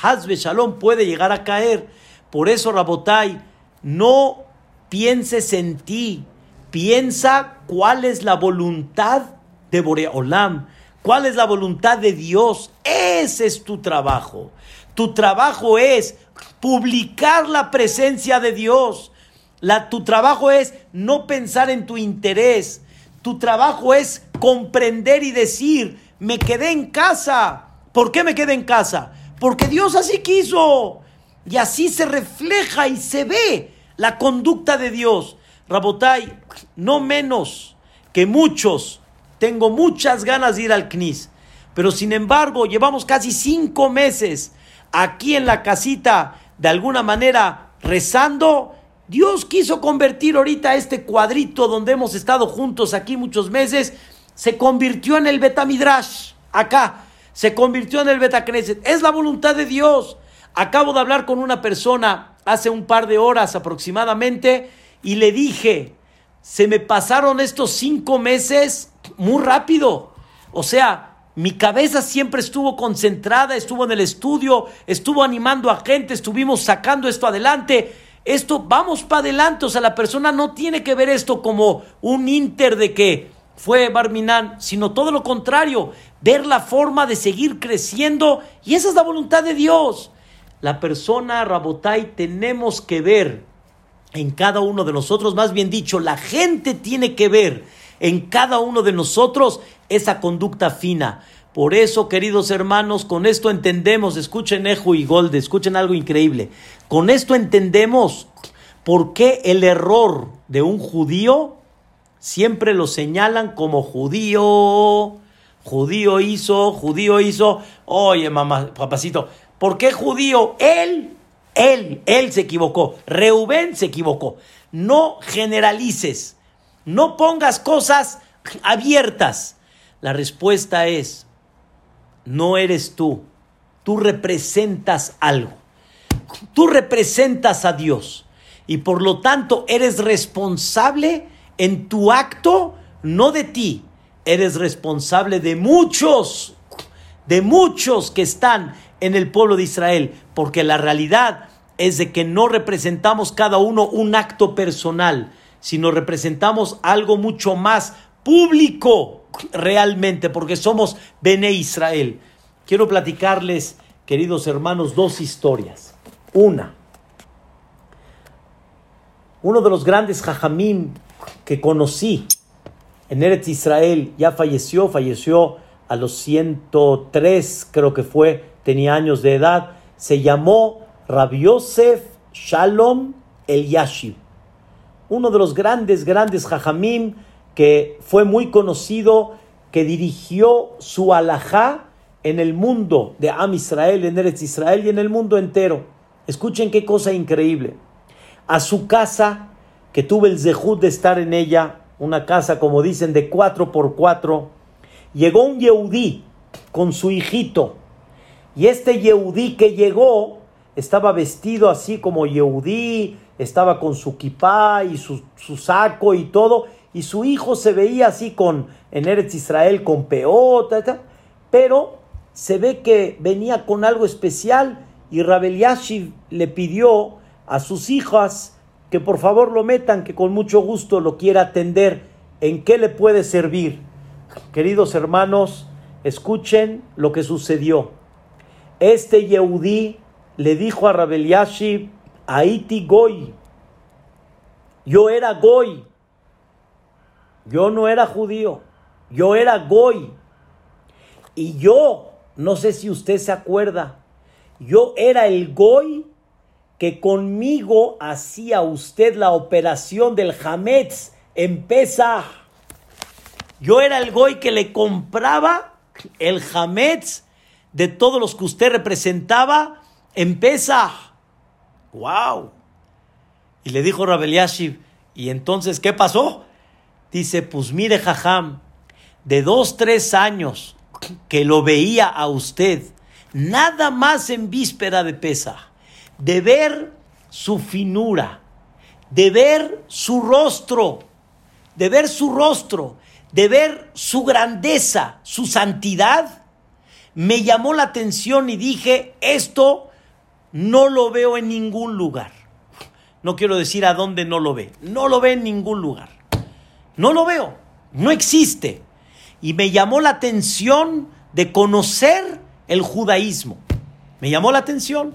Hazbe Shalom puede llegar a caer. Por eso, Rabotai, no pienses en ti, piensa cuál es la voluntad de Boreolam, cuál es la voluntad de Dios. Ese es tu trabajo. Tu trabajo es publicar la presencia de Dios. Tu trabajo es no pensar en tu interés. Tu trabajo es comprender y decir, me quedé en casa. ¿Por qué me quedé en casa? Porque Dios así quiso. Y así se refleja y se ve la conducta de Dios. Rabotai, no menos que muchos, tengo muchas ganas de ir al CNIS, pero sin embargo llevamos casi cinco meses aquí en la casita, de alguna manera rezando Dios quiso convertir ahorita este cuadrito donde hemos estado juntos aquí muchos meses, se convirtió en el Betamidrash, acá, se convirtió en el Betacneset. Es la voluntad de Dios. Acabo de hablar con una persona hace un par de horas aproximadamente y le dije, se me pasaron estos cinco meses muy rápido. O sea, mi cabeza siempre estuvo concentrada, estuvo en el estudio, estuvo animando a gente, estuvimos sacando esto adelante esto, vamos para adelante. O sea, la persona no tiene que ver esto como un inter de que fue Barminan, sino todo lo contrario, ver la forma de seguir creciendo y esa es la voluntad de Dios. La persona, Rabotai, tenemos que ver en cada uno de nosotros, más bien dicho, la gente tiene que ver en cada uno de nosotros esa conducta fina. Por eso, queridos hermanos, con esto entendemos, escuchen Ejo y Golde, escuchen algo increíble. Con esto entendemos por qué el error de un judío siempre lo señalan como judío. Judío hizo, judío hizo. Oye, mamá, papacito, ¿por qué judío? Él, él, él se equivocó. Reubén se equivocó. No generalices. No pongas cosas abiertas. La respuesta es, no eres tú. Tú representas algo. Tú representas a Dios. Y por lo tanto eres responsable en tu acto, no de ti. Eres responsable de muchos, de muchos que están en el pueblo de Israel. Porque la realidad es de que no representamos cada uno un acto personal, sino representamos algo mucho más público realmente, porque somos Bene Israel. Quiero platicarles, queridos hermanos, dos historias. Una, uno de los grandes jajamim que conocí en Eretz Israel ya falleció, falleció a los 103, creo que fue, tenía años de edad, se llamó Rabbi Yosef Shalom El Yashib, uno de los grandes, grandes jajamim que fue muy conocido, que dirigió su alajá en el mundo de Am Israel, en Eretz Israel y en el mundo entero. Escuchen qué cosa increíble. A su casa, que tuve el zehut de estar en ella, una casa, como dicen, de cuatro por cuatro, llegó un Yehudí con su hijito. Y este Yehudí que llegó estaba vestido así como Yehudí, estaba con su kipá y su, su saco y todo, y su hijo se veía así con en Eretz Israel con peota, pero se ve que venía con algo especial y Rabel Yashiv le pidió a sus hijas que por favor lo metan, que con mucho gusto lo quiera atender. ¿En qué le puede servir? Queridos hermanos, escuchen lo que sucedió. Este Yehudí le dijo a Rabel Yashiv, Haiti Goy, yo era Goy, yo no era judío, yo era Goy. Y yo, no sé si usted se acuerda, yo era el Goy que conmigo hacía usted la operación del Hametz en Pesach. Yo era el Goy que le compraba el Hametz de todos los que usted representaba en Pesach. ¡Wow! Y le dijo Rabel ¿y entonces qué pasó? Dice, pues mire, Jajam, de dos, tres años que lo veía a usted, nada más en víspera de pesa, de ver su finura, de ver su rostro, de ver su rostro, de ver su grandeza, su santidad, me llamó la atención y dije, esto no lo veo en ningún lugar. No quiero decir a dónde no lo ve, no lo ve en ningún lugar. No lo veo, no existe. Y me llamó la atención de conocer el judaísmo. Me llamó la atención.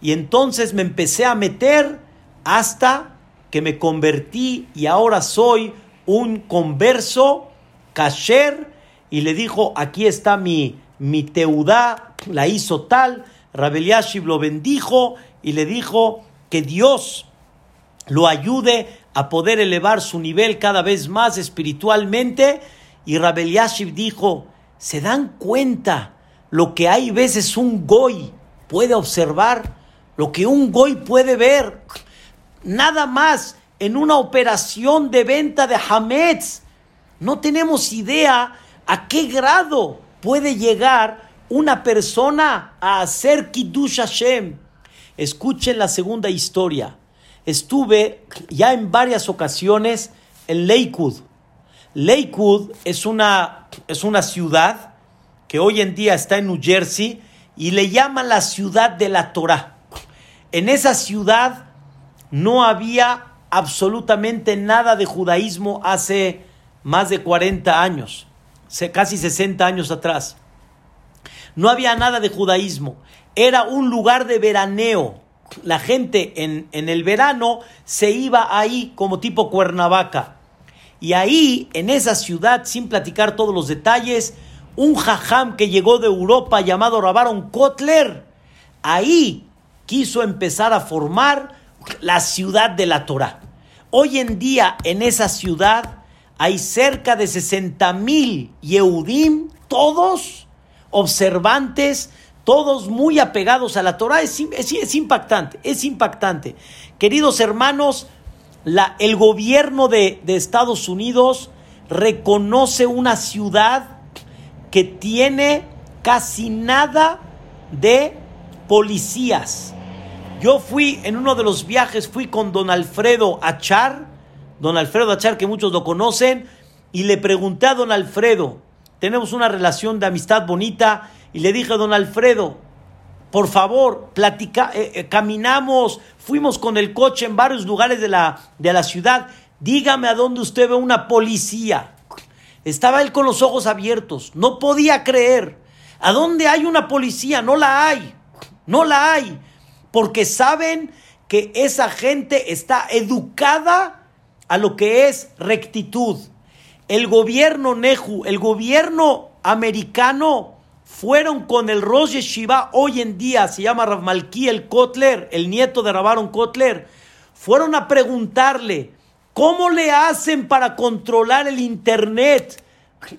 Y entonces me empecé a meter hasta que me convertí y ahora soy un converso kasher. Y le dijo, aquí está mi, mi teudá, la hizo tal. Rabel Yashiv lo bendijo y le dijo que Dios lo ayude a poder elevar su nivel cada vez más espiritualmente. Y Rabel Yashiv dijo, ¿se dan cuenta lo que hay veces un goy puede observar? Lo que un goy puede ver. Nada más en una operación de venta de Hametz. No tenemos idea a qué grado puede llegar una persona a hacer Kiddush Hashem. Escuchen la segunda historia estuve ya en varias ocasiones en Lakewood. Lakewood es una, es una ciudad que hoy en día está en New Jersey y le llaman la ciudad de la Torah. En esa ciudad no había absolutamente nada de judaísmo hace más de 40 años, casi 60 años atrás. No había nada de judaísmo. Era un lugar de veraneo la gente en, el verano se iba ahí como tipo Cuernavaca. Y ahí, en esa ciudad, sin platicar todos los detalles, un jajam que llegó de Europa llamado Rabaron Kotler, ahí quiso empezar a formar la ciudad de la Torah. Hoy en día, en esa ciudad, hay cerca de 60 mil Yehudim, todos observantes todos muy apegados a la Torah, es, impactante, es impactante. Queridos hermanos, la, el gobierno de, de Estados Unidos reconoce una ciudad que tiene casi nada de policías. Yo fui en uno de los viajes, fui con don Alfredo Achar, don Alfredo Achar que muchos lo conocen, y le pregunté a don Alfredo, tenemos una relación de amistad bonita, y le dije a don Alfredo, por favor, platica, eh, eh, caminamos, fuimos con el coche en varios lugares de la, de la ciudad, dígame a dónde usted ve una policía. Estaba él con los ojos abiertos, no podía creer. ¿A dónde hay una policía? No la hay, no la hay, porque saben que esa gente está educada a lo que es rectitud. El gobierno Nehu, el gobierno americano, fueron con el Rosh Yeshiva, hoy en día se llama Rav el Kotler, el nieto de Rabaron Kotler, fueron a preguntarle, ¿cómo le hacen para controlar el Internet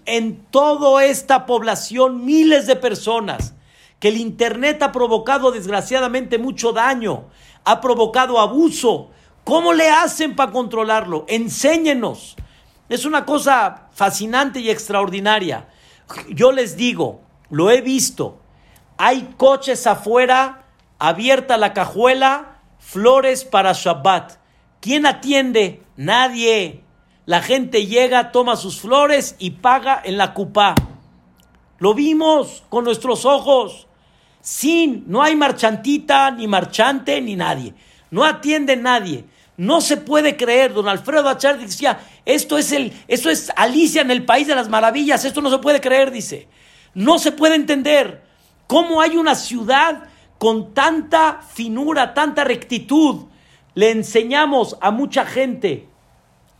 en toda esta población, miles de personas? Que el Internet ha provocado desgraciadamente mucho daño, ha provocado abuso. ¿Cómo le hacen para controlarlo? Enséñenos. Es una cosa fascinante y extraordinaria. Yo les digo, lo he visto. Hay coches afuera, abierta la cajuela, flores para Shabbat. ¿Quién atiende? Nadie. La gente llega, toma sus flores y paga en la cupá. Lo vimos con nuestros ojos. sin, no hay marchantita, ni marchante, ni nadie. No atiende nadie. No se puede creer, don Alfredo Achar decía, esto es, el, esto es Alicia en el País de las Maravillas, esto no se puede creer, dice. No se puede entender cómo hay una ciudad con tanta finura, tanta rectitud. Le enseñamos a mucha gente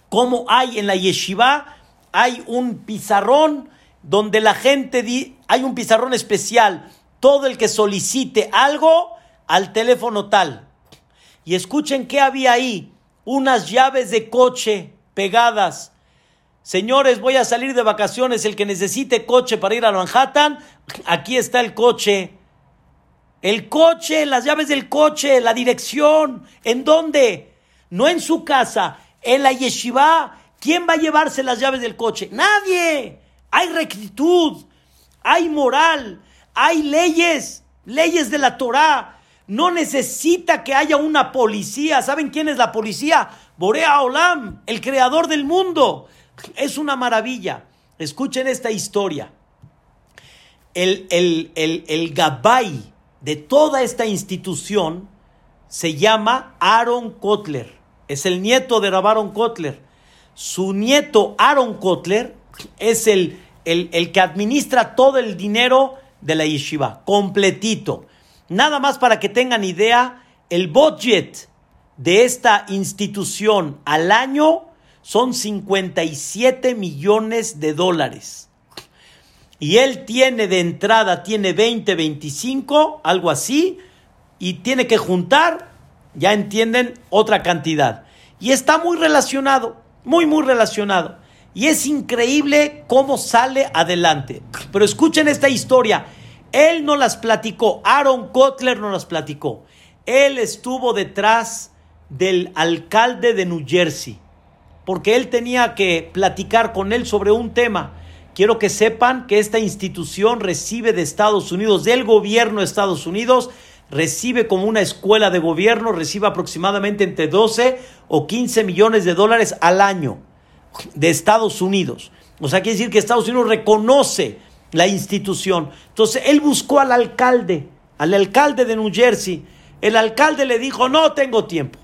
cómo hay en la yeshiva, hay un pizarrón donde la gente, di, hay un pizarrón especial, todo el que solicite algo al teléfono tal. Y escuchen qué había ahí, unas llaves de coche pegadas. Señores, voy a salir de vacaciones, el que necesite coche para ir a Manhattan, aquí está el coche. El coche, las llaves del coche, la dirección, ¿en dónde? No en su casa, en la yeshiva. ¿Quién va a llevarse las llaves del coche? Nadie. Hay rectitud, hay moral, hay leyes, leyes de la Torah. No necesita que haya una policía. ¿Saben quién es la policía? Borea Olam, el creador del mundo. Es una maravilla. Escuchen esta historia. El, el, el, el Gabay de toda esta institución se llama Aaron Kotler. Es el nieto de Rabaron Kotler. Su nieto Aaron Kotler es el, el, el que administra todo el dinero de la yeshiva, completito. Nada más para que tengan idea, el budget de esta institución al año son 57 millones de dólares. Y él tiene de entrada, tiene 20, 25, algo así, y tiene que juntar, ya entienden, otra cantidad. Y está muy relacionado, muy, muy relacionado. Y es increíble cómo sale adelante. Pero escuchen esta historia. Él no las platicó, Aaron Kotler no las platicó. Él estuvo detrás del alcalde de New Jersey, porque él tenía que platicar con él sobre un tema. Quiero que sepan que esta institución recibe de Estados Unidos, del gobierno de Estados Unidos, recibe como una escuela de gobierno, recibe aproximadamente entre 12 o 15 millones de dólares al año de Estados Unidos. O sea, quiere decir que Estados Unidos reconoce la institución. Entonces, él buscó al alcalde, al alcalde de New Jersey. El alcalde le dijo, no tengo tiempo,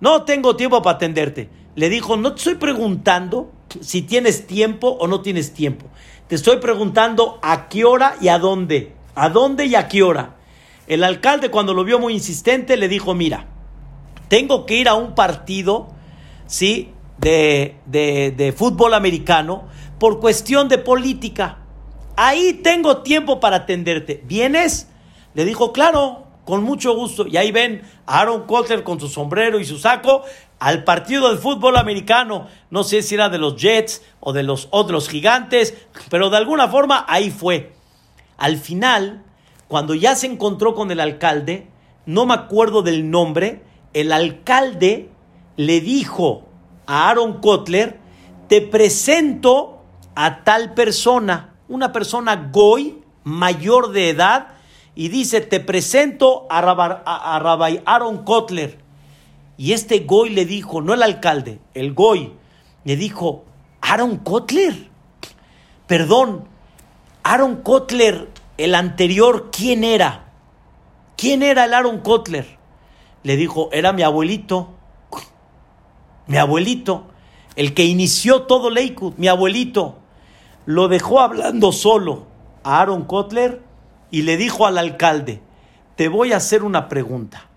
no tengo tiempo para atenderte. Le dijo, no te estoy preguntando si tienes tiempo o no tienes tiempo. Te estoy preguntando a qué hora y a dónde. ¿A dónde y a qué hora? El alcalde cuando lo vio muy insistente le dijo, mira, tengo que ir a un partido, ¿sí? de, de, fútbol americano por cuestión de política. Ahí tengo tiempo para atenderte. ¿Vienes? Le dijo, claro, con mucho gusto. Y ahí ven a Aaron Kotler con su sombrero y su saco al partido de fútbol americano. No sé si era de los Jets o de los otros gigantes, pero de alguna forma ahí fue. Al final, cuando ya se encontró con el alcalde, no me acuerdo del nombre, el alcalde le dijo a Aaron Kotler, te presento a tal persona, una persona goy, mayor de edad, y dice, te presento a, Rabbi Aaron Kotler. Y este goy le dijo, no el alcalde, el goy, le dijo, Aaron Kotler, perdón, Aaron Kotler, el anterior, ¿quién era? ¿Quién era el Aaron Kotler? Le dijo, era mi abuelito mi abuelito, el que inició todo Lakewood, mi abuelito, lo dejó hablando solo a Aaron Kotler y le dijo al alcalde, te voy a hacer una pregunta.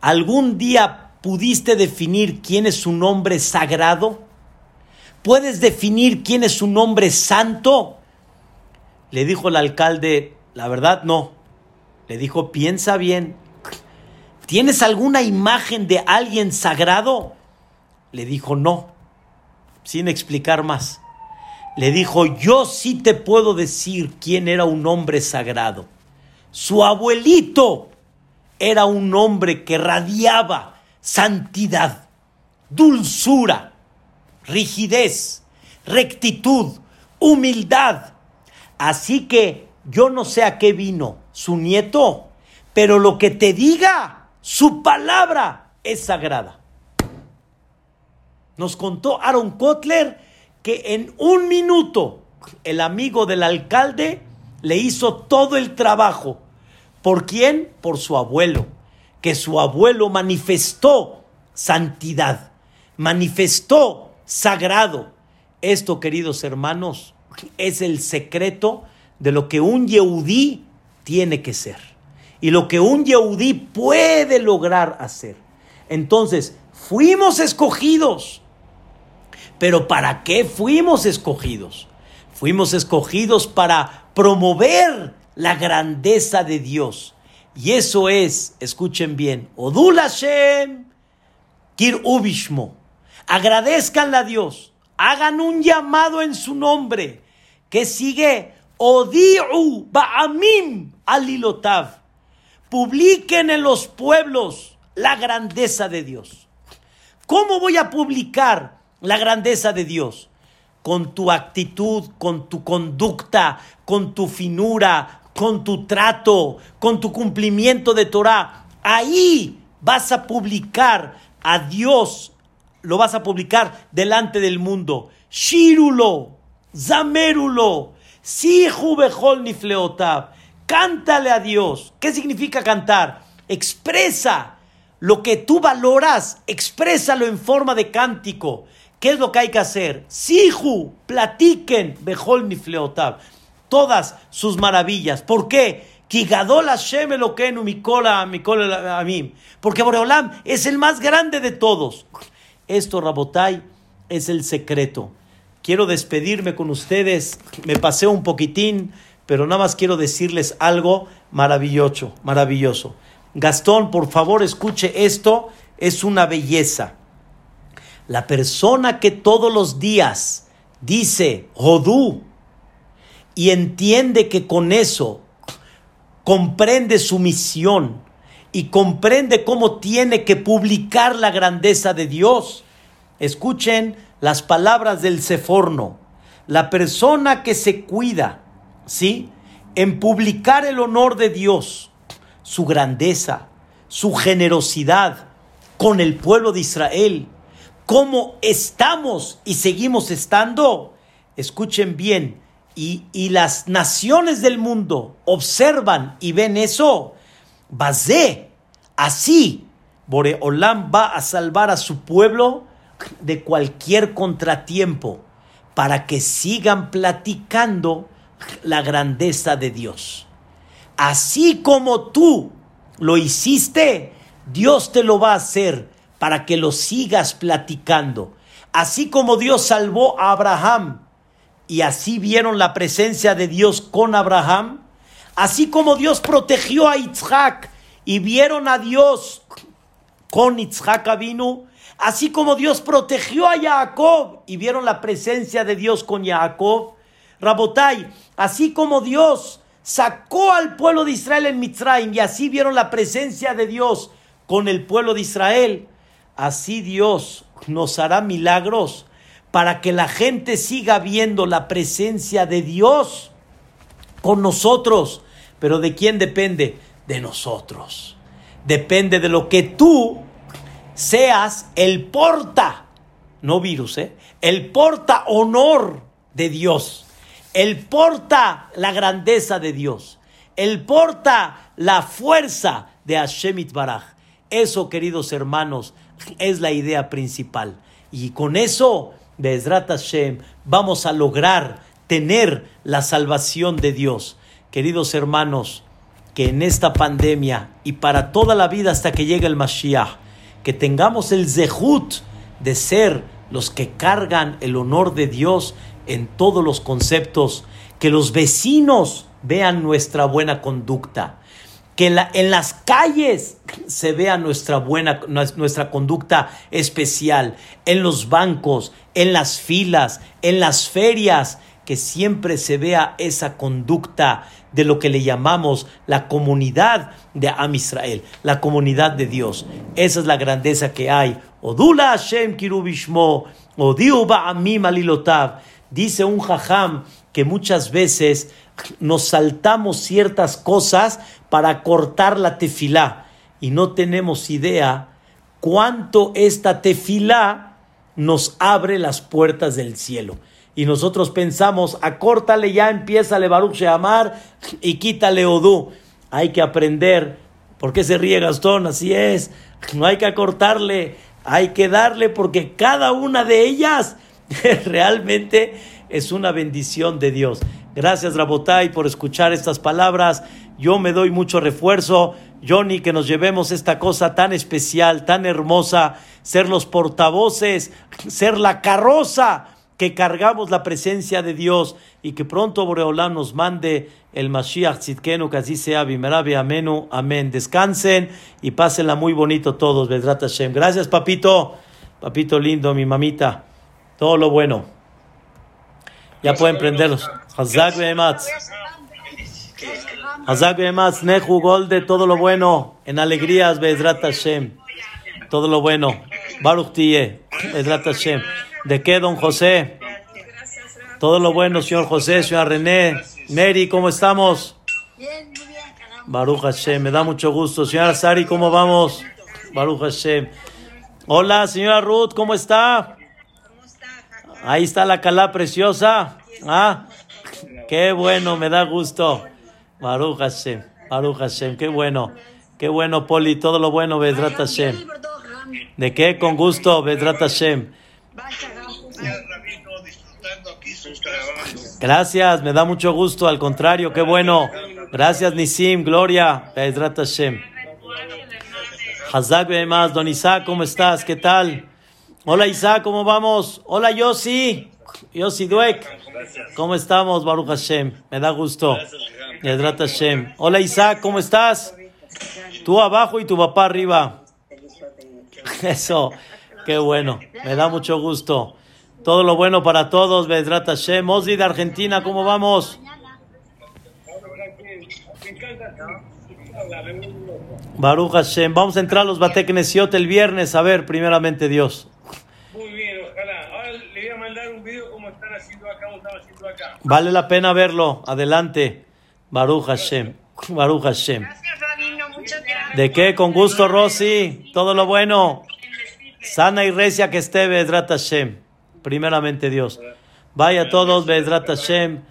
¿Algún día pudiste definir quién es su nombre sagrado? ¿Puedes definir quién es su nombre santo? Le dijo el alcalde, la verdad no. Le dijo, piensa bien. ¿Tienes alguna imagen de alguien sagrado? Le dijo, no, sin explicar más. Le dijo, yo sí te puedo decir quién era un hombre sagrado. Su abuelito era un hombre que radiaba santidad, dulzura, rigidez, rectitud, humildad. Así que yo no sé a qué vino su nieto, pero lo que te diga, su palabra es sagrada. Nos contó Aaron Kotler que en un minuto el amigo del alcalde le hizo todo el trabajo ¿Por quién? Por su abuelo, que su abuelo manifestó santidad, manifestó sagrado. Esto, queridos hermanos, es el secreto de lo que un Yehudí tiene que ser y lo que un Yehudí puede lograr hacer. Entonces, fuimos escogidos. Pero ¿para qué fuimos escogidos? Fuimos escogidos para promover la grandeza de Dios. Y eso es, escuchen bien, Odul Hashem, Kir Ubishmo. Agradezcanle a Dios, hagan un llamado en su nombre, que sigue Odiu Ba'amim Alilotav. Publiquen en los pueblos la grandeza de Dios. ¿Cómo voy a publicar la grandeza de Dios? Con tu actitud, con tu conducta, con tu finura, con tu trato, con tu cumplimiento de Torah. Ahí vas a publicar a Dios, lo vas a publicar delante del mundo. Shirulo, Zamerulo, Sihu Bejol Nifleotab. Cántale a Dios. ¿Qué significa cantar? Expresa lo que tú valoras, exprésalo en forma de cántico. ¿Qué es lo que hay que hacer? Sihu, platiquen, Bejol Nifleotab, todas sus maravillas. ¿Por qué? Porque Boreolam es el más grande de todos. Esto, Rabotai, es el secreto. Quiero despedirme con ustedes. Me pasé un poquitín, pero nada más quiero decirles algo maravilloso, maravilloso. Gastón, por favor, escuche esto, es una belleza. La persona que todos los días dice Hodú y entiende que con eso comprende su misión y comprende cómo tiene que publicar la grandeza de Dios. Escuchen las palabras del Seforno. La persona que se cuida, ¿sí? En publicar el honor de Dios su grandeza, su generosidad con el pueblo de Israel, cómo estamos y seguimos estando. Escuchen bien, y, las naciones del mundo observan y ven eso. Bazé, así, Boreolam va a salvar a su pueblo de cualquier contratiempo para que sigan platicando la grandeza de Dios así como tú lo hiciste, Dios te lo va a hacer para que lo sigas platicando. Así como Dios salvó a Abraham y así vieron la presencia de Dios con Abraham, así como Dios protegió a Isaac y vieron a Dios con Isaac vino, así como Dios protegió a Jacob y vieron la presencia de Dios con Jacob, Rabotai, así como Dios sacó al pueblo de Israel en Mitzrayim y así vieron la presencia de Dios con el pueblo de Israel. Así Dios nos hará milagros para que la gente siga viendo la presencia de Dios con nosotros. Pero ¿de quién depende? De nosotros. Depende de lo que tú seas el porta, no virus, ¿eh? el porta honor de Dios. Él porta la grandeza de Dios. Él porta la fuerza de Hashem Baraj. Eso, queridos hermanos, es la idea principal. Y con eso, Bezrat Hashem, vamos a lograr tener la salvación de Dios. Queridos hermanos, que en esta pandemia y para toda la vida hasta que llegue el Mashiach, que tengamos el zehut de ser los que cargan el honor de Dios en todos los conceptos, que los vecinos vean nuestra buena conducta, que en las calles se vea nuestra buena, nuestra conducta especial, en los bancos, en las filas, en las ferias, que siempre se vea esa conducta de lo que le llamamos la comunidad de Am Israel, la comunidad de Dios. Esa es la grandeza que hay. Odula Hashem kirubishmo, odiu ba'amim alilotav. Dice un jajam que muchas veces nos saltamos ciertas cosas para cortar la tefilá y no tenemos idea cuánto esta tefilá nos abre las puertas del cielo. Y nosotros pensamos, acórtale ya, empieza le Baruch Sheamar y quítale Odú. hay que aprender. ¿Por qué se ríe Gastón? Así es. No hay que acortarle, hay que darle porque cada una de ellas realmente es una bendición de Dios. Gracias Rabotai por escuchar estas palabras. Yo me doy mucho refuerzo. Johnny, que nos llevemos esta cosa tan especial, tan hermosa, ser los portavoces, ser la carroza que cargamos la presencia de Dios y que pronto Boreolam nos mande el Mashiach Tzidkenu, que así sea, Bimerabe, Amenu, Amén. Descansen y pásenla muy bonito todos, Bedrat Hashem. Gracias, papito, papito lindo, mi mamita. Todo lo bueno. Ya pueden prenderlos. Hazak Behematz. Hazak Behematz, Nehu Golde, todo lo bueno. En alegrías, Bedrat Hashem. Todo lo bueno. Baruch Tiye, Bedrat Hashem. ¿De qué, don José? Todo lo bueno, señor José, señora René. Mary, ¿cómo estamos? Bien, muy bien. Baruch Hashem, me da mucho gusto. Señora Sari, ¿cómo vamos? Baruch Hashem. Hola, señora Ruth, ¿cómo está? Ahí está la calá preciosa. Ah, qué bueno, me da gusto. Baruch Hashem, Baruch Hashem, qué bueno. Qué bueno, Poli, todo lo bueno, Bedrat Hashem. ¿De qué? Con gusto, Bedrat Hashem. Gracias, me da mucho gusto, al contrario, qué bueno. Gracias, Nisim, Gloria, Bedrat Hashem. Hazak más, don Isaac, ¿cómo estás? ¿Qué tal? Hola Isaac, ¿cómo vamos? Hola Yossi, Yossi Duek. ¿Cómo estamos, Baruch Hashem? Me da gusto. Hashem. Hola Isaac, ¿cómo estás? Tú abajo y tu papá arriba. Eso, qué bueno, me da mucho gusto. Todo lo bueno para todos, Bedrat Hashem. Ozzy de Argentina, ¿cómo vamos? Baruch Hashem. Vamos a entrar a los Bateknesiot el viernes, a ver, primeramente Dios. Muy bien, ojalá. Ahora le voy a mandar un video como están haciendo acá, como están haciendo acá. Vale la pena verlo. Adelante. Baruch Hashem. Baruch Hashem. Gracias, Rabino, muchas gracias. ¿De qué? Con gusto, Rosy. Todo lo bueno. Sana y recia que esté, Bedrat Hashem. Primeramente Dios. Vaya todos, Bedrat Hashem.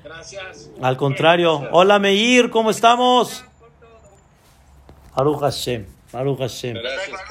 Al contrario. Hola, Meir, ¿cómo estamos? Baruch Hashem. Baruch Hashem. Gracias, Carlos.